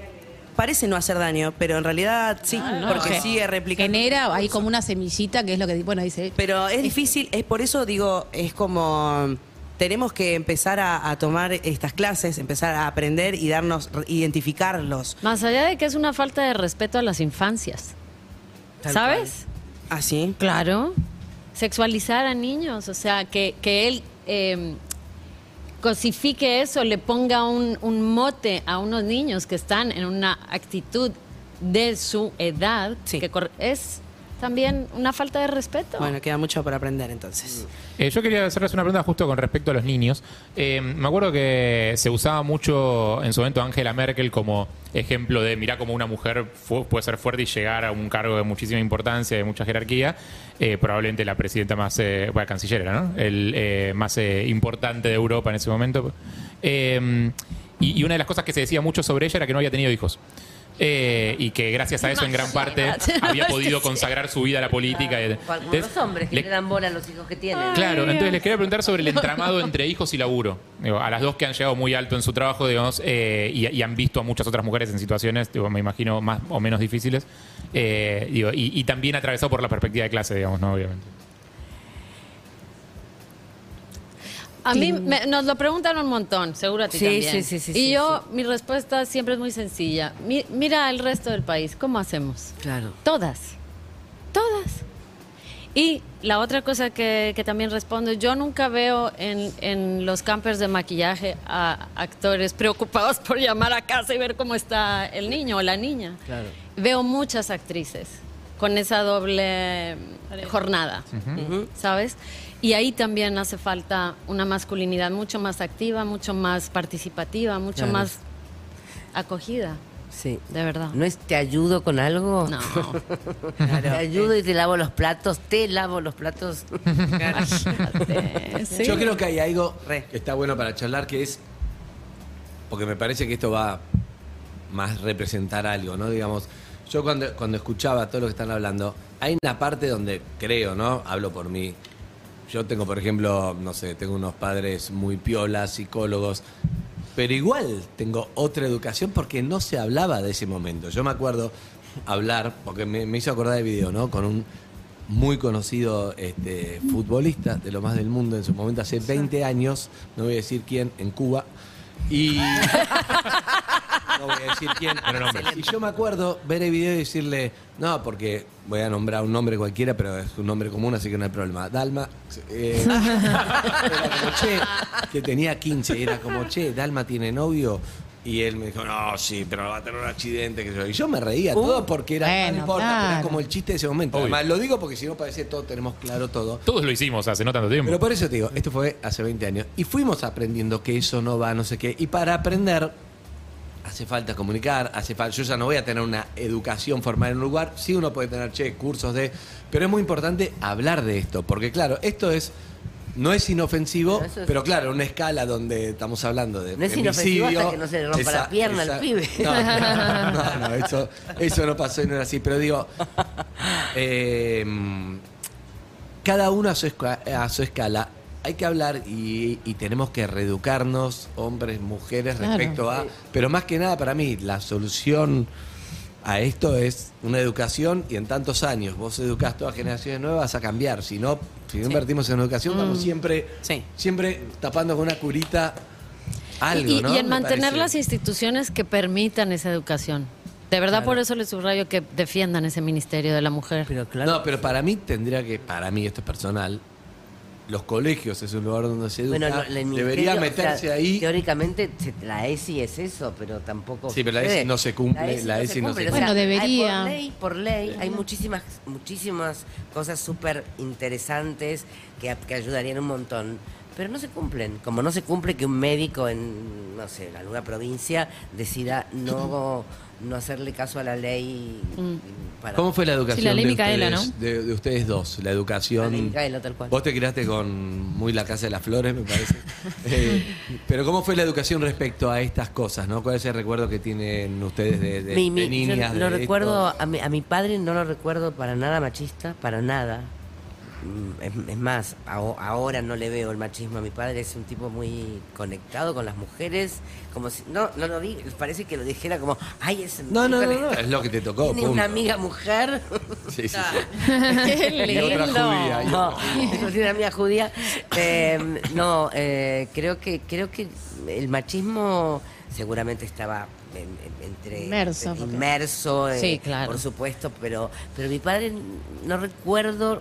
parece no hacer daño, pero en realidad sí, Ah, no, porque sigue replicando. Genera ahí como una semillita que es lo que, bueno, dice. Pero es difícil, es por eso digo, es como tenemos que empezar a, a tomar estas clases, empezar a aprender y darnos, identificarlos. Más allá de que es una falta de respeto a las infancias. Tal ¿Sabes? Así. Claro. Sexualizar a niños, o sea, que, que él eh, cosifique eso, le ponga un, un mote a unos niños que están en una actitud de su edad, Sí. que es también una falta de respeto. Bueno, queda mucho por aprender entonces. Eh, yo quería hacerles una pregunta justo con respecto a los niños. Eh, me acuerdo que se usaba mucho en su momento Angela Merkel como ejemplo de mirá cómo una mujer fu- puede ser fuerte y llegar a un cargo de muchísima importancia, de mucha jerarquía. Eh, probablemente la presidenta más, eh, bueno, canciller era, ¿no? El eh, más eh, importante de Europa en ese momento. Eh, y, y una de las cosas que se decía mucho sobre ella era que no había tenido hijos. Eh, y que gracias a eso en gran parte había [laughs] podido consagrar su vida a la política. Como Entonces, los hombres que le- le, dan bola a los hijos que tienen. Claro, entonces les quería preguntar sobre el [laughs] entramado entre hijos y laburo. Digo, a las dos que han llegado muy alto en su trabajo, digamos, eh, y, y han visto a muchas otras mujeres en situaciones, digo, me imagino, más o menos difíciles. eh, digo, y, y también atravesado por la perspectiva de clase, digamos, ¿no? Obviamente. A mí me- nos lo preguntan un montón, seguro a ti Sí, también. sí, sí, sí, y sí, yo, mi respuesta siempre es muy sencilla. Mi- mira el resto del país, ¿cómo hacemos? Claro. Todas. Todas. Y la otra cosa que, que también respondo, yo nunca veo en, en los campers de maquillaje a actores preocupados [laughs] por llamar a casa y ver cómo está el niño o la niña. Claro. Veo muchas actrices con esa doble jornada, ¿sabes? Y ahí también hace falta una masculinidad mucho más activa, mucho más participativa, mucho Claro. más acogida, Sí. de verdad. ¿No es te ayudo con algo? No. [laughs] Te ayudo y te lavo los platos, te lavo los platos. [laughs] Sí. Yo creo que hay algo que está bueno para charlar, que es, porque me parece que esto va a más representar algo, ¿no? Digamos, yo cuando, cuando escuchaba todo lo que están hablando, hay una parte donde creo, ¿no? Hablo por mí. Yo tengo, por ejemplo, no sé, tengo unos padres muy piolas, psicólogos, pero igual tengo otra educación porque no se hablaba de ese momento. Yo me acuerdo hablar, porque me, me hizo acordar el video, ¿no? Con un muy conocido este, futbolista de lo más del mundo en su momento, hace 20 años, no voy a decir quién, en Cuba. Y. [laughs] No voy a decir quién. Y yo me acuerdo ver el video y decirle, no, porque voy a nombrar un nombre cualquiera, pero es un nombre común, así que no hay problema. Dalma. eh, [laughs] era como, che, que tenía 15, era como, che, Dalma tiene novio. Y él me dijo, no, sí, pero va a tener un accidente. Que yo. Y yo me reía todo porque era, Bueno, no importa, era claro. como el chiste de ese momento. Obvio. Además, lo digo porque si no parece todo, tenemos claro todo. Todos lo hicimos hace no tanto tiempo. Pero por eso te digo, esto fue hace 20 años. Y fuimos aprendiendo que eso no va, no sé qué. Y para aprender, hace falta comunicar, hace falta. Yo ya no voy a tener una educación formal en un lugar. Sí, uno puede tener, che, cursos de. Pero es muy importante hablar de esto. Porque, claro, esto es. No es inofensivo, Pero eso es- pero claro, una escala donde estamos hablando de No es inofensivo hasta que no se le rompa la pierna al pibe. [laughs] No, no, no, no, eso, eso no pasó y no era así. Pero digo, eh, cada uno a su, a su escala. Hay que hablar y, y tenemos que reeducarnos, hombres, mujeres, Claro. respecto a... Pero más que nada, para mí, la solución a esto es una educación y en tantos años vos educás todas generaciones nuevas vas a cambiar. Si no, si no invertimos en educación, vamos siempre, Sí. siempre tapando con una curita algo, y, ¿no? y en Me mantener parece. las instituciones que permitan esa educación. De verdad, por eso les subrayo que defiendan ese ministerio de la mujer. Pero claro. No, pero para mí tendría que, para mí esto es personal, los colegios es un lugar donde se educa, Bueno, no, el debería meterse o sea, ahí. Teóricamente, se- la ESI es eso, pero tampoco. Sí, pero la. ESI no se cumple, la ESI no se cumple. Bueno, debería. por ley, por ley, hay muchísimas, muchísimas cosas súper interesantes que, que ayudarían un montón. Pero no se cumplen. Como no se cumple que un médico en, no sé, en alguna provincia decida no, [laughs] no hacerle caso a la ley. Para, ¿Cómo fue la educación Sí, la ley de, Micaela, ustedes, de, de ustedes dos? La educación. La ley Micaela, tal cual. Vos te criaste con muy la casa de las flores, me parece. [laughs] Eh, pero ¿cómo fue la educación respecto a estas cosas? ¿no? ¿Cuál es el recuerdo que tienen ustedes de, de- Mi- mi- de niñas? yo lo recuerdo, a mi, a mi padre no lo recuerdo para nada machista, para nada. Mm, Es, es más, aho- ahora no le veo el machismo a mi padre, es un tipo muy conectado con las mujeres, como si, no, no lo vi, parece que lo dijera como, ay, es No, no, no, no, es lo que te tocó. Tiene punto. una amiga mujer. [laughs] Sí, sí, sí. [laughs] ¡Qué Y otra lindo! judía. otra tiene una amiga judía. Eh, no, eh, creo que creo que el machismo seguramente estaba entre Inmerso, entre- inmerso, eh, Sí, claro. por supuesto, pero pero mi padre no recuerdo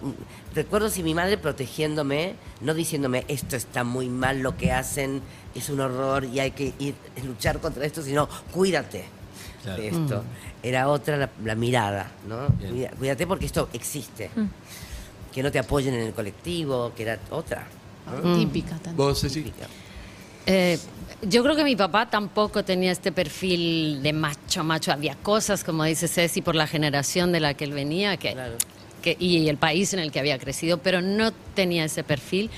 recuerdo si mi madre protegiéndome, no diciéndome esto está muy mal lo que hacen, es un horror y hay que ir luchar contra esto, sino cuídate. Claro. de esto. Era otra la, la mirada, ¿no? Bien. Cuídate porque esto existe. Mm. Que no te apoyen en el colectivo, que era otra. ¿no? Típica también. Vos, Ceci. Eh, yo creo que mi papá tampoco tenía este perfil de macho, macho. Había cosas, como dice Ceci, por la generación de la que él venía que, Claro. que- y el país en el que había crecido, pero no tenía ese perfil.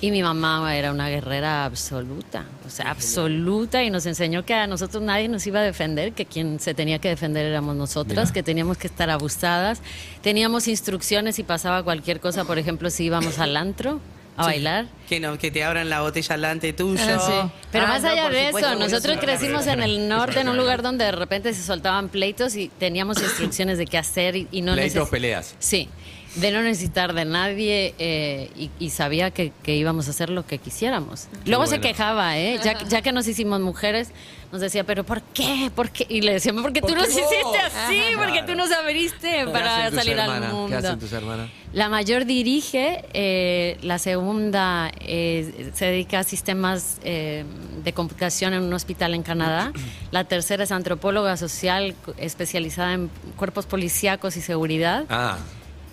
Y mi mamá era una guerrera absoluta, o sea, absoluta, y nos enseñó que a nosotros nadie nos iba a defender, que quien se tenía que defender éramos nosotras, Mira. que teníamos que estar abusadas. Teníamos instrucciones y pasaba cualquier cosa, por ejemplo, si íbamos al antro a bailar. Que, no, que te abran la botella delante tuyo. Ah, sí. Pero Ah, más no, allá de supuesto, eso, nosotros eso. crecimos en el norte, en un lugar donde de repente se soltaban pleitos y teníamos instrucciones de qué hacer y, y no Pleitos, neces- peleas. Sí, de no necesitar de nadie eh, y, y sabía que, que íbamos a hacer lo que quisiéramos. Luego se quejaba, ¿eh? Ya, ya que nos hicimos mujeres, nos decía, ¿pero por qué? ¿por qué? Y le decíamos, porque tú ¿Por nos qué hiciste así, porque tú nos abriste ¿Qué para salir al mundo. ¿Qué hacen tus hermanas? La mayor dirige, eh, la segunda eh, se dedica a sistemas eh, de computación en un hospital en Canadá, [clears throat] la tercera es antropóloga social especializada en cuerpos policíacos y seguridad, Ah,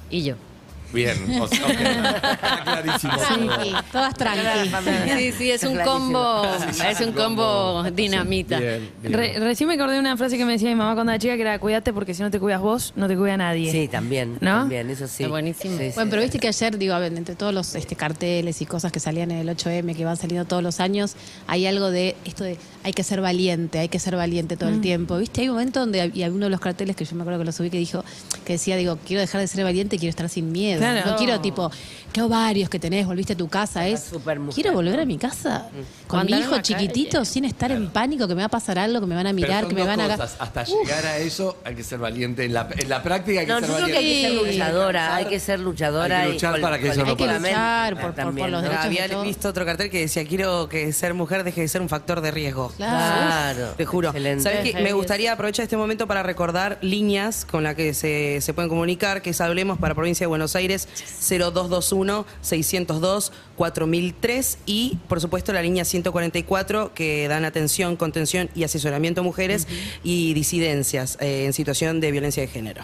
y yo. Bien. O sea, ok. Está clarísimo. Tranqui, todas tranqui. Sí, sí, es un combo, Sí, sí, es un combo dinamita. Bien, bien. Re- recién me acordé de una frase que me decía mi mamá cuando era chica que era cuídate porque si no te cuidas vos, no te cuida nadie. Sí, también. ¿No? También, eso sí. Está buenísimo. Sí, sí. Bueno, pero viste que ayer, digo, a ver, entre todos los este, carteles y cosas que salían en el 8M, que van saliendo todos los años, hay algo de esto de hay que ser valiente, hay que ser valiente todo el tiempo. ¿Viste? Hay un momento donde había uno de los carteles que yo me acuerdo que lo subí que dijo, que decía, digo, quiero dejar de ser valiente, quiero estar sin miedo. Claro. No quiero tipo, qué ovarios que tenés, volviste a tu casa, es. Quiero volver a mi casa con mi hijo chiquitito calle. sin estar en pánico, que me va a pasar algo, que me van a Pero mirar, son que me van a. cosas. Hasta llegar a eso hay que ser valiente. En la, en la práctica hay que No, ser yo creo que valiente. hay que ser Sí. luchadora, hay que ser luchadora. Hay que y luchar col- para que eso no Hay que colectivamente luchar por- por- por los ¿no? derechos. Había de visto otro cartel que decía, quiero que ser mujer deje de ser un factor de riesgo. Claro. Te juro. ¿Sabes qué? Me gustaría aprovechar este momento para recordar líneas con las que se, se pueden comunicar, que es Hablemos para Provincia de Buenos Aires 0221-602-4003 y, por supuesto, la línea 144 que dan atención, contención y asesoramiento a mujeres y disidencias eh, en situación de violencia de género.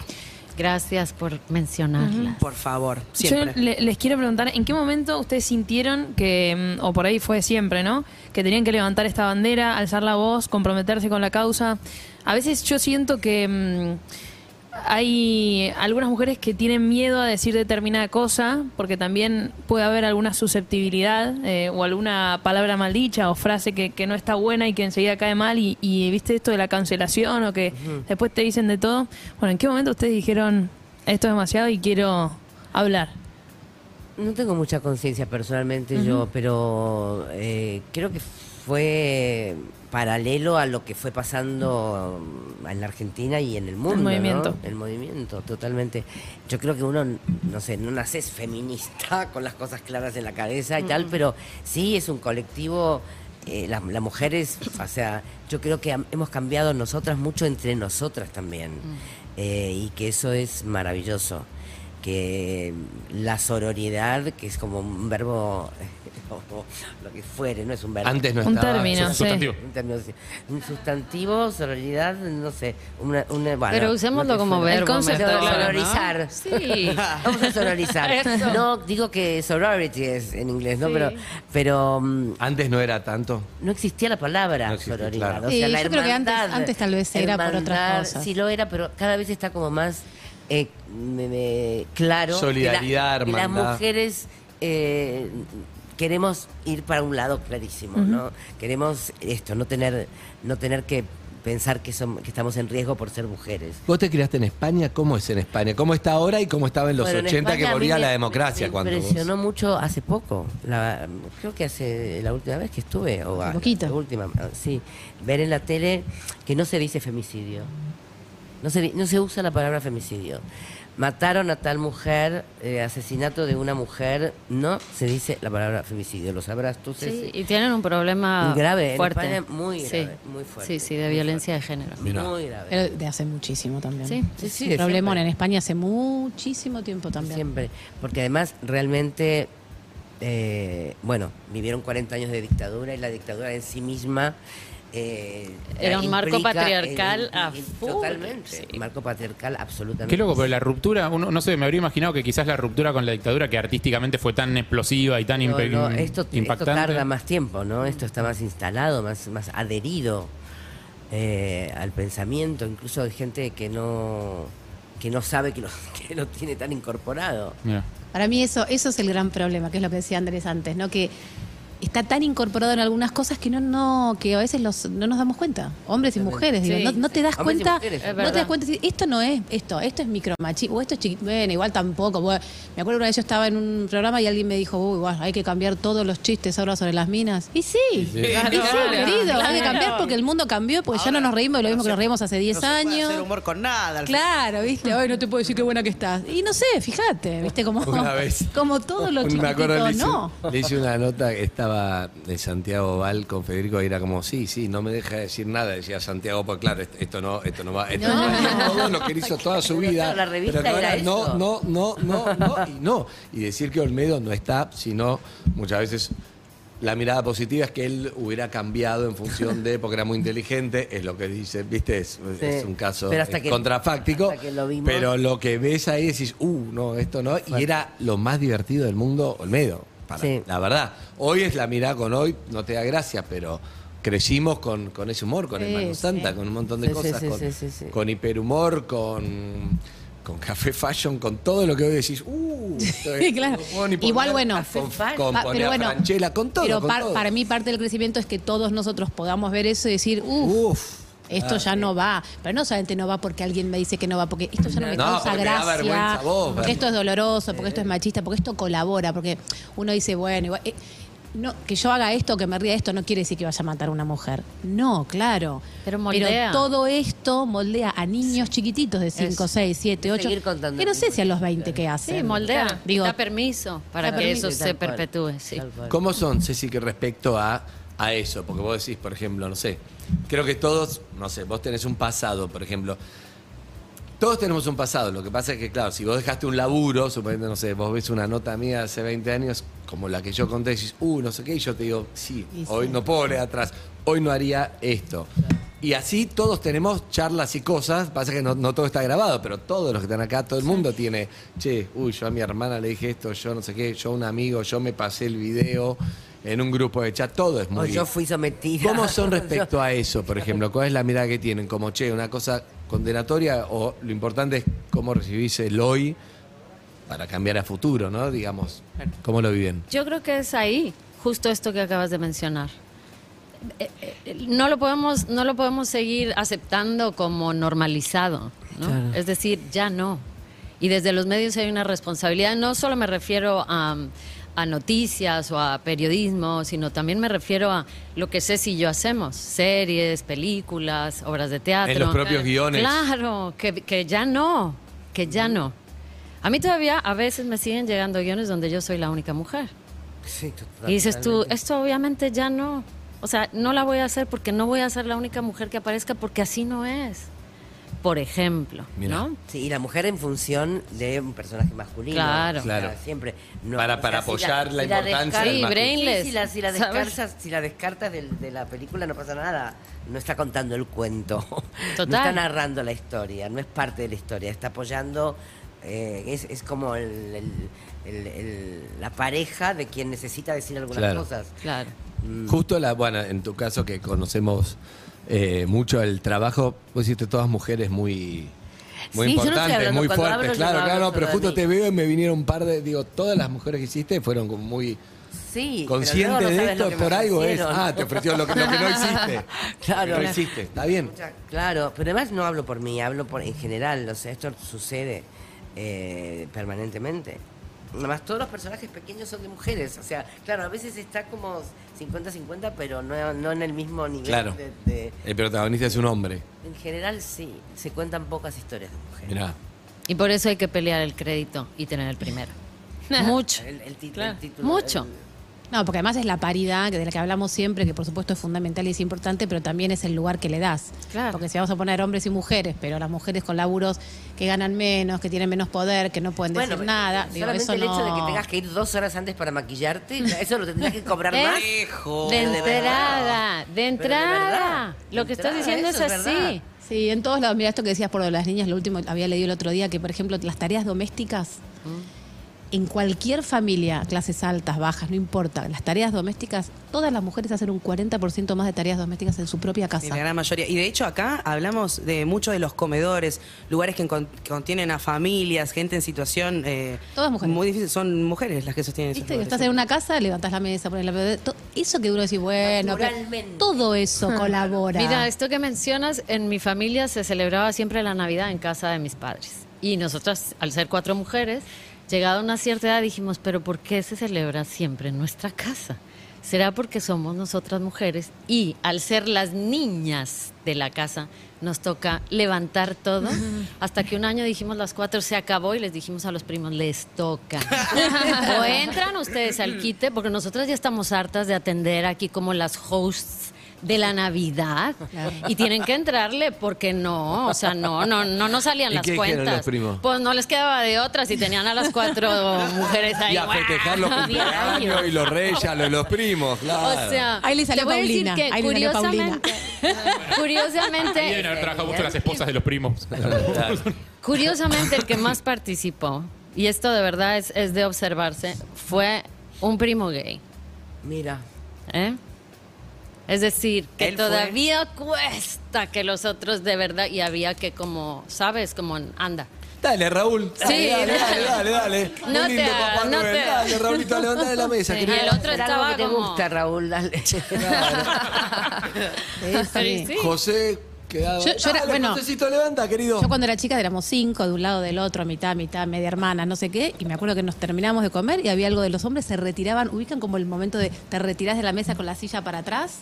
Gracias por mencionarlas. Por favor, siempre. Yo le- les quiero preguntar, ¿en qué momento ustedes sintieron que, mm, o por ahí fue siempre, ¿no? Que tenían que levantar esta bandera, alzar la voz, comprometerse con la causa. A veces yo siento que mm, hay algunas mujeres que tienen miedo a decir determinada cosa, porque también puede haber alguna susceptibilidad eh, o alguna palabra maldicha o frase que, que no está buena y que enseguida cae mal y, y viste esto de la cancelación o que después te dicen de todo. Bueno, ¿en qué momento ustedes dijeron esto es demasiado y quiero hablar? No tengo mucha conciencia personalmente yo, pero eh, creo que fue paralelo a lo que fue pasando en la Argentina y en el mundo. ¿no? movimiento. El movimiento, totalmente. Yo creo que uno, no sé, no naces feminista [laughs] con las cosas claras en la cabeza y tal, pero sí es un colectivo. eh, las mujeres, o sea, yo creo que hemos cambiado nosotras mucho entre nosotras también. Eh, y que eso es maravilloso que la sororidad, que es como un verbo, o [laughs] lo que fuere, no es un verbo. Antes no Un estaba. término, sí. Sustantivo. Un término, sí. Un sustantivo, sororidad, no sé. Una, una- bueno, Pero usémoslo como verbo. El concepto de ¿no? sororizar. Sí. [laughs] Vamos a sororizar. [laughs] Eso. No, digo que sorority es en inglés, ¿no? Sí. Pero, pero mm, Antes no era tanto. no existía la palabra No existía, sororidad. claro. O Sí, sea, la yo creo que antes- antes tal vez era por otras cosas. Sí lo era, pero cada vez está como más eh, me- me- claro. que Solidaridad, la- que las hermandad. mujeres eh, queremos ir para un lado clarísimo, ¿no? Queremos esto, no tener, no tener que pensar que, som- que estamos en riesgo por ser mujeres. ¿Vos te criaste en España? ¿Cómo es en España? ¿Cómo está ahora y cómo estaba en los Bueno, en 80 España que a volvía me- la democracia? Me cuando vos- impresionó mucho hace poco. La- creo que hace la última vez que estuve. O Hace poquito. La última, ah, sí. Ver en la tele que no se dice femicidio. No se, no se usa la palabra femicidio. Mataron a tal mujer, eh, asesinato de una mujer, no se dice la palabra femicidio. ¿Lo sabrás tú, Sí, y tienen un problema Grave, en fuerte. España muy Sí. grave, muy fuerte, Sí, sí, de violencia de género. Mira. Muy grave. Pero de hace muchísimo también. Sí. Sí, sí, problemón siempre. en España hace muchísimo tiempo también. Siempre. Porque además, realmente, eh, bueno, vivieron 40 años de dictadura y la dictadura en sí misma eh, Era un marco patriarcal a full, Totalmente. sí. Marco patriarcal, absolutamente. Qué loco, pero la ruptura, uno, no sé, me habría imaginado que quizás la ruptura con la dictadura, que artísticamente fue tan explosiva y tan No, impe- no, esto, esto impactante. tarda más tiempo, ¿no? Esto está más instalado, más, más adherido eh, al pensamiento. Incluso hay gente que no que no sabe que lo, [laughs] que lo tiene tan incorporado. Mira. Para mí eso, eso es el gran problema, que es lo que decía Andrés antes, ¿no? Que está tan incorporado en algunas cosas que no, no, que a veces los, no nos damos cuenta. Hombres y mujeres, digo, Sí. no, no te das cuenta, no te das cuenta esto no es esto, esto es micromachismo, o esto es chiquito, bueno, igual tampoco. bueno, me acuerdo una vez yo estaba en un programa y alguien me dijo, uy, guau, hay que cambiar todos los chistes ahora sobre las minas. Y sí, y sí, Claro, querido, hay que cambiar porque el mundo cambió, porque ya no nos reímos de lo mismo que nos reímos hace 10 no se puede años. hacer humor con nada. al Claro, viste, hoy no te puedo decir qué buena que estás. Y no sé, fíjate, viste, como, Una vez. como todo lo Me acuerdo, chiquitito, le hice, no. le hice una nota que estaba de Santiago Val con Federico y era como, sí, sí, no me deja decir nada. Decía Santiago, pues claro, esto, no, esto no va, esto no, No. va. Todo lo que hizo toda su vida. Claro, la revista pero no era no, no, no, no, no, y no. Y decir que Olmedo no está, sino muchas veces la mirada positiva es que él hubiera cambiado en función de, porque era muy inteligente, es lo que dice, viste, es, Sí. es un caso Pero hasta que- contrafáctico. hasta que lo vimos. Pero lo que ves ahí decís, uh, no, esto no. Y era lo más divertido del mundo, Olmedo. Para, Sí. La verdad. Hoy es la mirada con hoy, no te da gracia, pero crecimos con, con ese humor, con el Sí, Mano sí. Santa, con un montón de cosas, sí, con, sí, sí, sí. con hiperhumor, con, con café fashion, con todo lo que hoy decís, uh, [laughs] es- claro. bueno, Igual, bueno. con, con Pa- a Franchella, con todo. pero con par- todo. para mí parte del crecimiento es que todos nosotros podamos ver eso y decir, uff, Uf. Esto ya no va. Pero no solamente no va porque alguien me dice que no va, porque esto ya no me No, causa gracia, vos, porque esto es doloroso, porque esto es machista, porque esto colabora, porque uno dice, bueno, igual, eh, no, que yo haga esto, que me ría de esto, no quiere decir que vaya a matar a una mujer. No, claro. Pero moldea. todo esto moldea a niños chiquititos de 5, 6, 7, 8. Seguir contando. Que no sé si a los 20 que hacen. Sí, moldea. Claro. Digo, da permiso para da que permiso. eso se perpetúe. Sí. ¿Cómo son, Ceci, que respecto a, a eso? Porque vos decís, por ejemplo, no sé, creo que todos, no sé, vos tenés un pasado, por ejemplo. Todos tenemos un pasado, lo que pasa es que, claro, si vos dejaste un laburo, suponiendo, no sé, vos ves una nota mía de hace 20 años, como la que yo conté, y decís, uh, no sé qué, y yo te digo, sí, Y hoy sí. no puedo leer atrás, hoy no haría esto. Y así todos tenemos charlas y cosas, pasa que no, no todo está grabado, pero todos los que están acá, todo el mundo tiene, che, uy, yo a mi hermana le dije esto, yo no sé qué, yo a un amigo, yo me pasé el video en un grupo de chat, todo es O muy... yo fui sometida. ¿Cómo son [laughs] respecto a eso, por ejemplo? ¿Cuál es la mirada que tienen? Como, che, una cosa condenatoria o lo importante es cómo recibís el hoy para cambiar a futuro, ¿no? Digamos, ¿cómo lo viven? Yo creo que es ahí, justo esto que acabas de mencionar. Eh, eh, No lo podemos, no lo podemos seguir aceptando como normalizado, ¿no? Es decir, ya no. Y desde los medios hay una responsabilidad. No solo me refiero a, a noticias o a periodismo, sino también me refiero a lo que Ceci y yo hacemos: series, películas, obras de teatro. En los propios guiones. Claro, que, que ya no, que ya no. A mí todavía a veces me siguen llegando guiones donde yo soy la única mujer. Sí, total- Y dices tú, totalmente. esto obviamente ya no. O sea, no la voy a hacer porque no voy a ser la única mujer que aparezca porque así no es. Por ejemplo, Mira. ¿no? Sí, y la mujer en función de un personaje masculino. Claro. O sea, Claro. siempre. No, Para- o sea, para si apoyar la si importancia descartas- del Sí, masculino. brainless. Sí, si la, si la descartas, si la descartas del- de, la película no pasa nada. No está contando el cuento. [laughs] No Total. está narrando la historia. No es parte de la historia. Está apoyando. eh, es, es como el- el- el- el- la pareja de quien necesita decir algunas Claro. cosas. Claro. Justo la, bueno, en tu caso que conocemos eh, mucho el trabajo, vos hiciste todas mujeres muy, muy Sí, no importantes, muy fuertes, claro, claro, no, pero justo te veo y me vinieron un par de, digo, todas las mujeres que hiciste fueron como muy Sí. luego no de esto, por algo es, ah, te ofreció lo que, lo que no hiciste. [laughs] Claro. No hiciste, está bien. Claro, pero además no hablo por mí, hablo por en general, o sea, esto sucede eh, permanentemente. Además, todos los personajes pequeños son de mujeres, o sea, claro, a veces está como 50-50, pero no, no en el mismo nivel. Claro. de- de- El protagonista es un hombre. en general, sí, se cuentan pocas historias de mujeres. Mirá. Y por eso hay que pelear el crédito y tener el primero. [laughs] Mucho. El, el tit- Claro. el título, Mucho. No, porque además es la paridad, que de la que hablamos siempre, que por supuesto es fundamental y es importante, pero también es el lugar que le das. Claro. Porque si vamos a poner hombres y mujeres, pero las mujeres con laburos que ganan menos, que tienen menos poder, que no pueden decir nada, digo, solamente eso el hecho de que tengas que ir dos horas antes para maquillarte, eso lo tendrías que cobrar [laughs] más. De entrada, de entrada. verdad, Lo que estás diciendo es así. Sí, en todos lados. Mira esto que decías por lo de las niñas, lo último había leído el otro día, que por ejemplo las tareas domésticas, en cualquier familia, clases altas, bajas, no importa, las tareas domésticas, todas las mujeres hacen un 40% más de tareas domésticas en su propia En la casa. gran mayoría. Y de hecho acá hablamos de mucho de los comedores, lugares que, con- que contienen a familias, gente en situación eh, Todas mujeres. muy difícil. Son mujeres las que sostienen esos ¿Viste? Lugares. estás en una casa, levantas la mesa, pones la... to- Eso que uno dice, bueno, todo eso [laughs] colabora. Mira, esto que mencionas, en mi familia se celebraba siempre la Navidad en casa de mis padres. Y nosotras, al ser cuatro mujeres, llegada a una cierta edad dijimos, pero ¿por qué se celebra siempre en nuestra casa? ¿Será porque somos nosotras mujeres y al ser las niñas de la casa nos toca levantar todo? [laughs] Hasta que un año dijimos las cuatro, se acabó y les dijimos a los primos, les toca. [laughs] o entran ustedes al quite, porque nosotras ya estamos hartas de atender aquí como las hosts de la Navidad y tienen que entrarle porque no, o sea, no, no, no nos salían ¿Y las qué cuentas. los primos? Pues no les quedaba de otras y tenían a las cuatro mujeres ahí. Y a festejar los [laughs] cumpleaños y los reyes, a los, los primos, claro. O sea, Ahí le salió te voy a decir Paulina, que ahí salió Paulina. curiosamente, [laughs] curiosamente, deben haber trabajado mucho las esposas de los primos. [laughs] Curiosamente, el que más participó, y esto de verdad es, es de observarse, fue un primo gay. Mira. ¿eh? Es decir, que Él fue. todavía cuesta que los otros de verdad, y había que como, ¿sabes? Como, anda. Dale, Raúl. Dale, Sí, dale, no. dale, dale, dale. Muy No te lindo, Papá no Noel. te- Dale, Raúlito, levanta de la mesa, Sí, querido. y el otro estaba que te como... gusta, Raúl, dale. Pero [laughs] sí. José, quedado. Yo- yo era- bueno, levanta, querido. Yo cuando era chica éramos cinco, de un lado del otro, mitad, mitad, media hermana, no sé qué, y me acuerdo que nos terminamos de comer y había algo de los hombres, se retiraban, ubican como el momento de te retirás de la mesa con la silla para atrás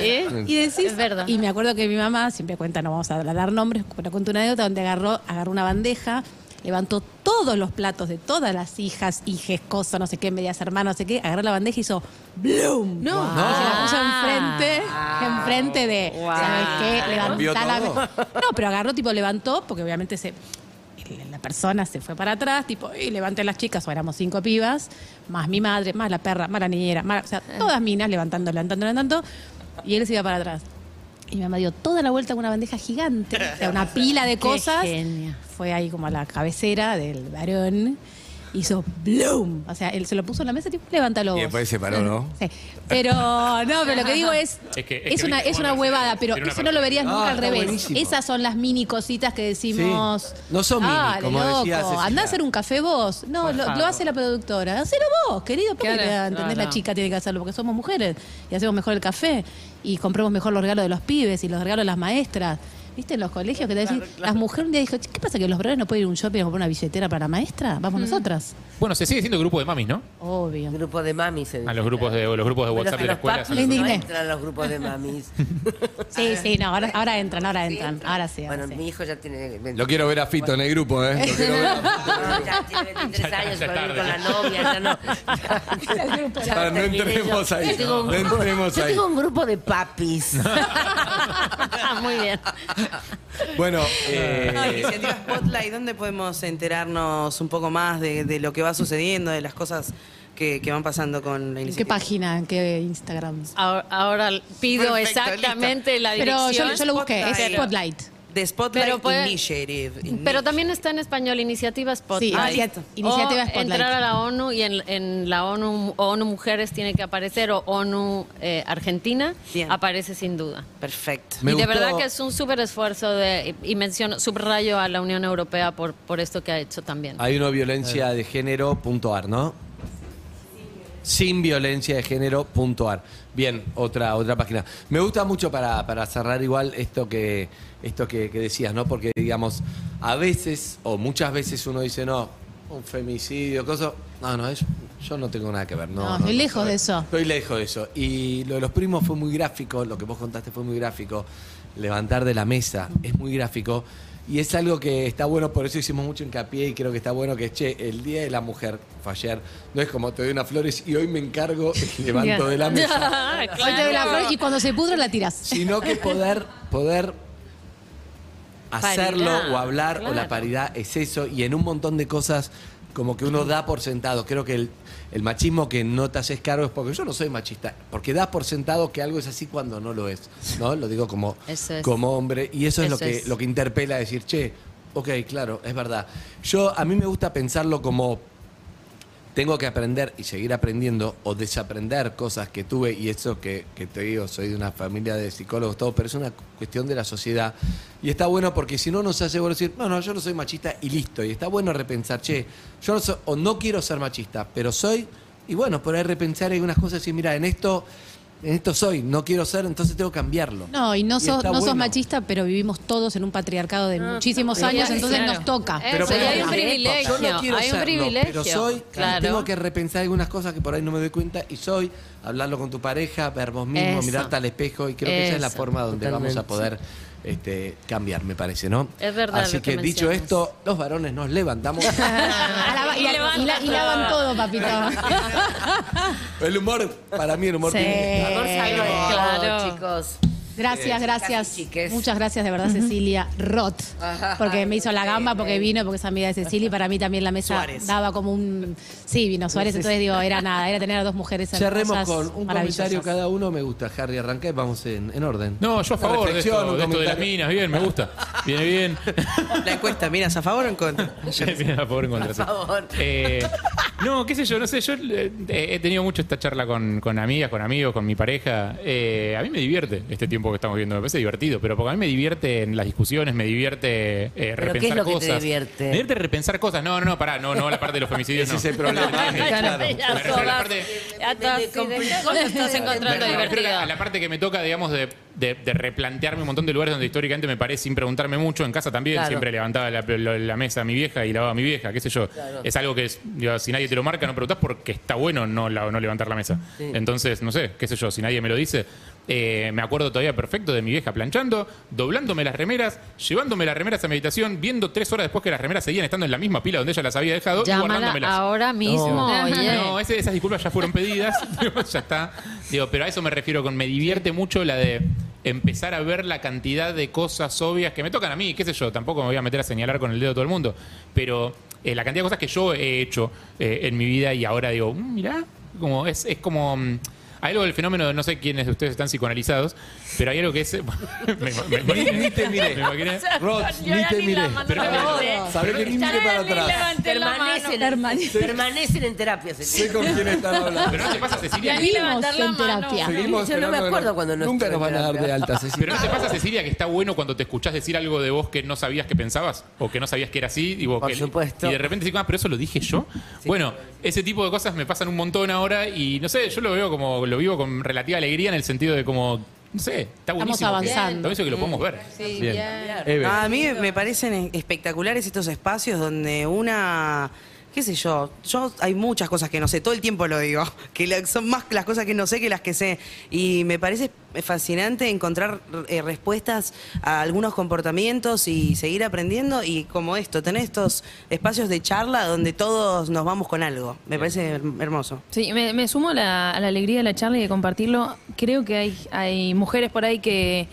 ¿Eh? y decís, Es verdad. y me acuerdo que mi mamá siempre cuenta, no vamos a dar nombres, pero cuenta una anécdota donde agarró, agarró una bandeja, levantó todos los platos de todas las hijas, hijes, cosas, no sé qué, medias hermanas, no sé qué, agarró la bandeja y hizo ¡Bloom! No, y se la puso enfrente, enfrente de, ¿sabes qué? ¿Vio Levantá la? No, pero agarró, tipo, levantó, porque obviamente se la persona se fue para atrás, tipo, y levanté las chicas, o éramos cinco pibas, más mi madre, más la perra, más la niñera, más, o sea, todas minas levantando, levantando, levantando, y él se iba para atrás. Y mi mamá dio toda la vuelta con una bandeja gigante, o sea, una [laughs] pila de Qué cosas. Fue ahí como a la cabecera del varón, hizo bloom. O sea, él se lo puso en la mesa, tipo, levántalo Y vos. después se paró, ¿no? Sí. Pero no, pero lo que digo es, [laughs] Es que- es es, que una, es una huevada, pero una eso no lo verías Ah, nunca al está revés. buenísimo. Esas son las mini cositas que decimos. Sí. No son mini, "Dale, como loco, decía. Andá a hacer un café vos. No, lo, hace la productora. Hacelo vos, querido. ¿Por qué Claro, te- ¿Entendés? no, La chica tiene que hacerlo porque somos mujeres y hacemos mejor el café y compramos mejor los regalos de los pibes y los regalos de las maestras. ¿Viste en los colegios que te decís? Las mujeres un día dijo, ¿qué pasa que los brothers no pueden ir a un shopping a comprar una billetera para la maestra? Vamos nosotras. Bueno, se sigue siendo grupo de mamis, ¿no? Obvio. Grupo de mamis. se A dice. los grupos de, los grupos de Pero WhatsApp de la los escuela. papis son Me los- no indigné. entran a los grupos de mamis. [laughs] Sí, sí, no, ahora, ahora entran, ahora entran. Ahora sí. ahora Bueno, sí. mi hijo ya tiene... Lo quiero ver a Fito en el grupo, ¿eh? Lo quiero ver a- No, ya tiene 23 Ya- años, ya para ir tarde. con la novia, ya no. [laughs] Ya, no terminé entremos yo. ahí, Yo tengo un no grupo- entremos yo ahí. tengo un grupo de papis. [laughs] Ah, Muy bien. [laughs] Bueno, No, eh, iniciativa Spotlight, ¿dónde podemos enterarnos un poco más de, de lo que va sucediendo, de las cosas que, que van pasando con la ¿En qué iniciativa? página? ¿En qué Instagram? Ahora, ahora pido Perfecto, exactamente la Pero dirección. yo, yo lo busqué, es Spotlight. De Spotlight Pero puede- Initiative. Pero también está en español, Iniciativa Spotlight. Sí, Ah, inicia- listo. iniciativa o Spotlight. entrar a la ONU y en, en la ONU, ONU Mujeres tiene que aparecer, o ONU eh, Argentina, Bien. aparece sin duda. Perfecto. Me y de gustó- verdad que es un súper esfuerzo de, y menciono, subrayo a la Unión Europea por, por esto que ha hecho también. hay una violencia de género.ar, ¿no? Sin violencia de género.ar. Bien, otra, otra página. Me gusta mucho para, para cerrar igual esto que, esto que, que decías, ¿no? Porque, digamos, a veces, o muchas veces uno dice, no, un femicidio, cosa. No, no, es- yo no tengo nada que ver. No, No, estoy lejos soy- de eso. Estoy lejos de eso. Y lo de los primos fue muy gráfico, lo que vos contaste fue muy gráfico. Levantar de la mesa es muy gráfico. Y es algo que está bueno, por eso hicimos mucho hincapié y creo que está bueno que, che, el Día de la Mujer fue ayer. No es como te doy unas flores y hoy me encargo y [laughs] levanto de la mesa. [laughs] Hoy te doy y cuando se pudre la tiras. sino que poder, poder hacerlo Paridad, o hablar o la paridad es eso y en un montón de cosas como que uno da por sentado. Creo que el, el machismo que no te haces cargo es porque yo no soy machista, porque das por sentado que algo es así cuando no lo es, ¿no? Lo digo como, es. como hombre y eso es lo que, es. lo que interpela decir, che, ok, claro, es verdad. Yo, a mí me gusta pensarlo como tengo que aprender y seguir aprendiendo o desaprender cosas que tuve y eso que, te digo, soy de una familia de psicólogos, todo, pero es una cuestión de la sociedad. Y está bueno porque si no nos hace bueno decir, no, no, yo no soy machista y listo. Y está bueno repensar, che, yo no soy, o no quiero ser machista, pero soy, y bueno, por ahí repensar algunas cosas y mira, en esto, esto soy, no quiero ser, entonces tengo que cambiarlo. No, y no, sos, no sos machista, pero vivimos todos en un patriarcado de muchísimos años, entonces claro. nos toca. Pero hay un privilegio. Yo no quiero hay un serlo, privilegio. pero soy, claro. tengo que repensar algunas cosas que por ahí no me doy cuenta y soy, hablarlo con tu pareja, ver vos mismo, Eso. mirarte al espejo y creo que esa es la forma donde vamos a poder este, cambiar, me parece, ¿no? Es verdad Así lo que, que dicho esto, los varones nos levantamos. [laughs] La- y, Y levanta y la- y lavan todo, papito. [laughs] el humor, para mí el humor Sí. tiene Por Eh, salud, claro. chicos. Gracias, gracias. Casi chiques. Muchas gracias de verdad, Cecilia Roth. Porque me hizo la gamba, porque vino, porque es amiga de Cecilia y para mí también la mesa Suárez. daba como un. Sí, vino Suárez, entonces digo, era nada, era tener a dos mujeres Cerremos hermosas, con un maravillosas. comentario cada uno, me gusta. Harry, arranca y vamos en, en orden. No, yo a Una favor de reflexión, esto, un de esto de las comentario. minas, bien, me gusta. Viene bien. La encuesta, miras a favor o en contra. [laughs] Viene a favor en contra. sí. Eh, no, qué sé yo, no sé, yo eh, he tenido mucho esta charla con, con amigas, con amigos, con mi pareja. Eh, a mí me divierte este tiempo que estamos viendo, me parece divertido, pero porque a mí me divierte en las discusiones, me divierte eh, ¿Pero qué repensar es lo que te cosas. divierte? Me divierte repensar cosas. No, no, no, pará, no, no, la parte de los femicidios. Ese no. es el problema. Claro. Me refiero a la parte- ya todas- sí, ¿de qué cosa estás encontrando me refiero a la, a divertido? la parte que me toca, digamos, de, de- de replantearme un montón de lugares donde históricamente me paré sin preguntarme mucho. En casa también, Claro. siempre levantaba la, la- la mesa a mi vieja y lavaba a mi vieja, qué sé yo. Es algo que, es, digo, si nadie te lo marca, no preguntás porque está bueno no, la- no levantar la mesa. Entonces, no sé, qué sé yo, si nadie me lo dice. eh, me acuerdo todavía perfecto de mi vieja planchando, doblándome las remeras, llevándome las remeras a meditación, viendo tres horas después que las remeras seguían estando en la misma pila donde ella las había dejado y Llámala guardándomelas. ahora mismo. No, ese- esas disculpas ya fueron pedidas, [laughs] ya está. Digo, pero a eso me refiero con me divierte mucho la de empezar a ver la cantidad de cosas obvias que me tocan a mí, qué sé yo, tampoco me voy a meter a señalar con el dedo a todo el mundo, pero eh, la cantidad de cosas que yo he hecho eh, en mi vida y ahora digo, "Mm, mirá, como es, es como mm, hay algo del fenómeno, no sé quiénes de ustedes están psicoanalizados, pero hay algo que es... [laughs] me- me- me- Ni, ni te miré. Rod, ni te miré. Pero-. Sabés que ni miré para atrás. Permanecen, permanecen en terapia. Sé Cecilia. con quién están hablando. Pero no te pasa, Cecilia, la en terapia. Seguimos Yo no me acuerdo cuando no Nunca nos van a dar de alta, Cecilia. Pero ¿no te pasa, Cecilia, que está bueno cuando te escuchás decir algo de vos que no sabías que pensabas? O que no sabías que era así. Y, vos Por que- supuesto. y de repente decís, ah, pero eso lo dije yo. Bueno, ese tipo de cosas me pasan un montón ahora y no sé, yo lo veo como, lo vivo con relativa alegría en el sentido de como, no sé, está buenísimo. que- avanzando. Está buenísimo que lo podemos ver. Bien. Eve. A mí me parecen espectaculares estos espacios donde una, qué sé yo, yo hay muchas cosas que no sé, todo el tiempo lo digo, [laughs] que son más las cosas que no sé que las que sé. Y me parece fascinante encontrar eh, respuestas a algunos comportamientos y seguir aprendiendo y como esto, tener estos espacios de charla donde todos nos vamos con algo. Me parece her- hermoso. Sí, me, me sumo a la, a la alegría de la charla y de compartirlo. Creo que hay, hay mujeres por ahí que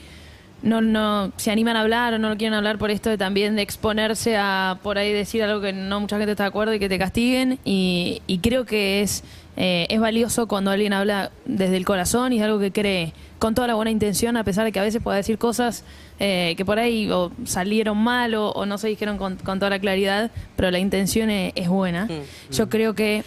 no, no se animan a hablar o no lo quieren hablar por esto de también de exponerse a por ahí decir algo que no mucha gente está de acuerdo y que te castiguen. Y, y creo que es, eh, es valioso cuando alguien habla desde el corazón y es algo que cree con toda la buena intención, a pesar de que a veces pueda decir cosas eh, que por ahí o salieron mal o, o no se dijeron con, con toda la claridad, pero la intención es, es buena. Yo creo que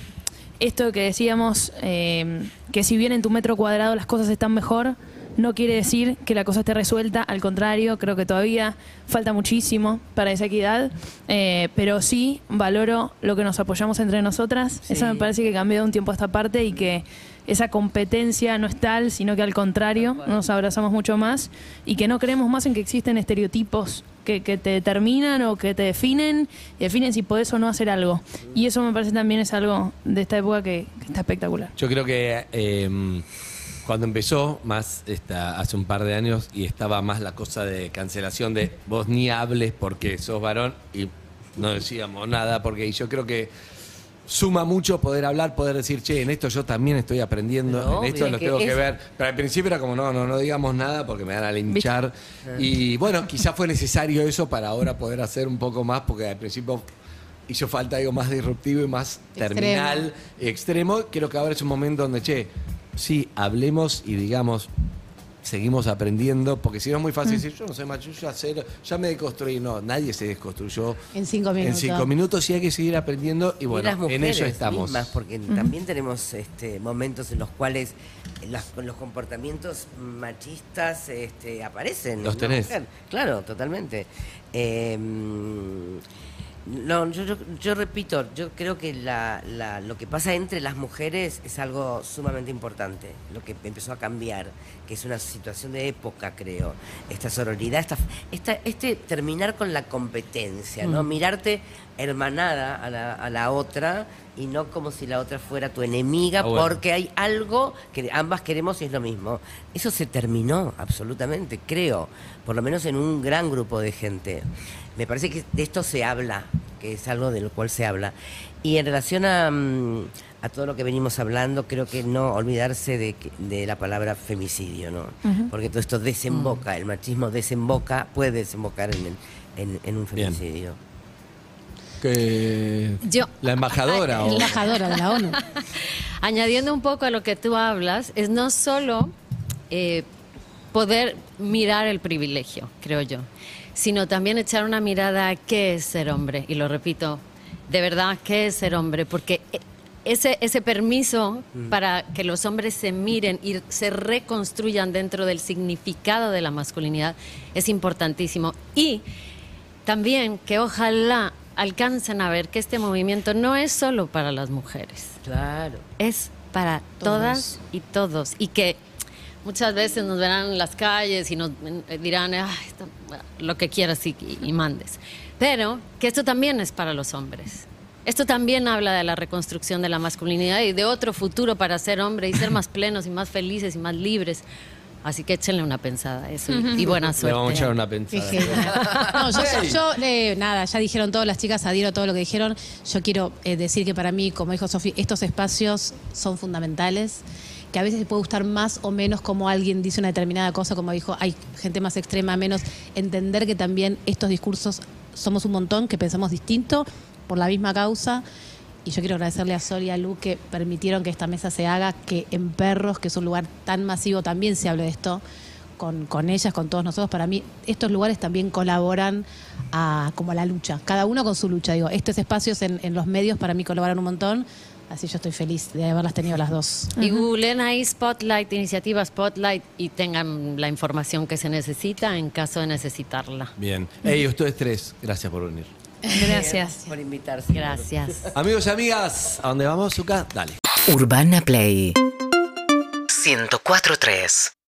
esto que decíamos, eh, que si bien en tu metro cuadrado las cosas están mejor, no quiere decir que la cosa esté resuelta, al contrario, creo que todavía falta muchísimo para esa equidad, eh, pero sí valoro lo que nos apoyamos entre nosotras, eso me parece que cambió de un tiempo a esta parte y que esa competencia no es tal, sino que al contrario, nos abrazamos mucho más y que no creemos más en que existen estereotipos que, que te determinan o que te definen y definen si podés o no hacer algo. Y eso me parece también es algo de esta época que, que está espectacular. Yo creo que eh, cuando empezó, más esta, hace un par de años, y estaba más la cosa de cancelación de vos ni hables porque sos varón y no decíamos nada, porque yo creo que suma mucho poder hablar, poder decir, che, en esto yo también estoy aprendiendo, en esto lo tengo que es- ver. Pero al principio era como, no, no, no digamos nada porque me van a linchar. Y bueno, quizás fue necesario eso para ahora poder hacer un poco más, porque al principio hizo falta algo más disruptivo y más Extremo. terminal, extremo. Creo que ahora es un momento donde, che, sí, hablemos y digamos, seguimos aprendiendo, porque si no es muy Mm. fácil decir, yo no sé más, yo ya, sé, ya me deconstruí. No, nadie se desconstruyó En cinco en minutos. cinco minutos y hay que seguir aprendiendo y y bueno, las en eso estamos. mismas, porque también tenemos este, momentos en los cuales las- los comportamientos machistas este, aparecen. en Los tenés. mujer. Claro, totalmente. Eh, no, yo, yo, yo repito, yo creo que la, la- lo que pasa entre las mujeres es algo sumamente importante, lo que empezó a cambiar, que es una situación de época, creo. Esta sororidad, esta, esta, este terminar con la competencia, ¿no? Mirarte hermanada a la, a la otra y no como si la otra fuera tu enemiga, Ah, bueno. porque hay algo que ambas queremos y es lo mismo. Eso se terminó absolutamente, creo, por lo menos en un gran grupo de gente. Me parece que de esto se habla, que es algo de lo cual se habla. Y en relación a, mm, a todo lo que venimos hablando, creo que no olvidarse de, que- de la palabra femicidio, ¿no? Porque todo esto desemboca, el machismo desemboca, puede desembocar en, el- en, en un Bien. femicidio. Que Yo- la embajadora o Embajadora de la ONU. [laughs] Añadiendo un poco a lo que tú hablas, es no solo eh, poder mirar el privilegio, creo yo, sino también echar una mirada a qué es ser hombre. Y lo repito, de verdad, ¿qué es ser hombre? Porque eh, ese, ese permiso para que los hombres se miren y se reconstruyan dentro del significado de la masculinidad es importantísimo. Y también que ojalá alcancen a ver que este movimiento no es solo para las mujeres Claro. es para Todos. todas y todos. Y que muchas veces nos verán en las calles y nos eh, dirán "Ah, esto, bueno, lo que quieras y, y mandes. Pero que esto también es para los hombres. Esto también habla de la reconstrucción de la masculinidad y de otro futuro para ser hombre y ser más plenos y más felices y más libres. Así que échenle una pensada a eso y, y buena le suerte. vamos a echar una pensada. genial. No, yo, yo, eh, nada, ya dijeron todas las chicas, adhiero a todo lo que dijeron. Yo quiero eh, decir que para mí, como dijo Sofi, estos espacios son fundamentales, que a veces te puede gustar más o menos como alguien dice una determinada cosa, como dijo, hay gente más extrema, menos. Entender que también estos discursos somos un montón, que pensamos distinto por la misma causa. Y yo quiero agradecerle a Sol y a Lu que permitieron que esta mesa se haga, que en Perros, que es un lugar tan masivo, también se hable de esto con, con ellas, con todos nosotros. Para mí, estos lugares también colaboran a, como a la lucha, cada uno con su lucha. Digo, estos espacios en, en los medios para mí colaboran un montón, así yo estoy feliz de haberlas tenido las dos. Y googleen ahí Spotlight, iniciativa Spotlight y tengan la información que se necesita en caso de necesitarla. Bien. Hey, ustedes tres, gracias por venir. Gracias. Por invitarse. Gracias. Amigos y amigas, ¿a dónde vamos, Zuka? Dale. Urbana Play 104.3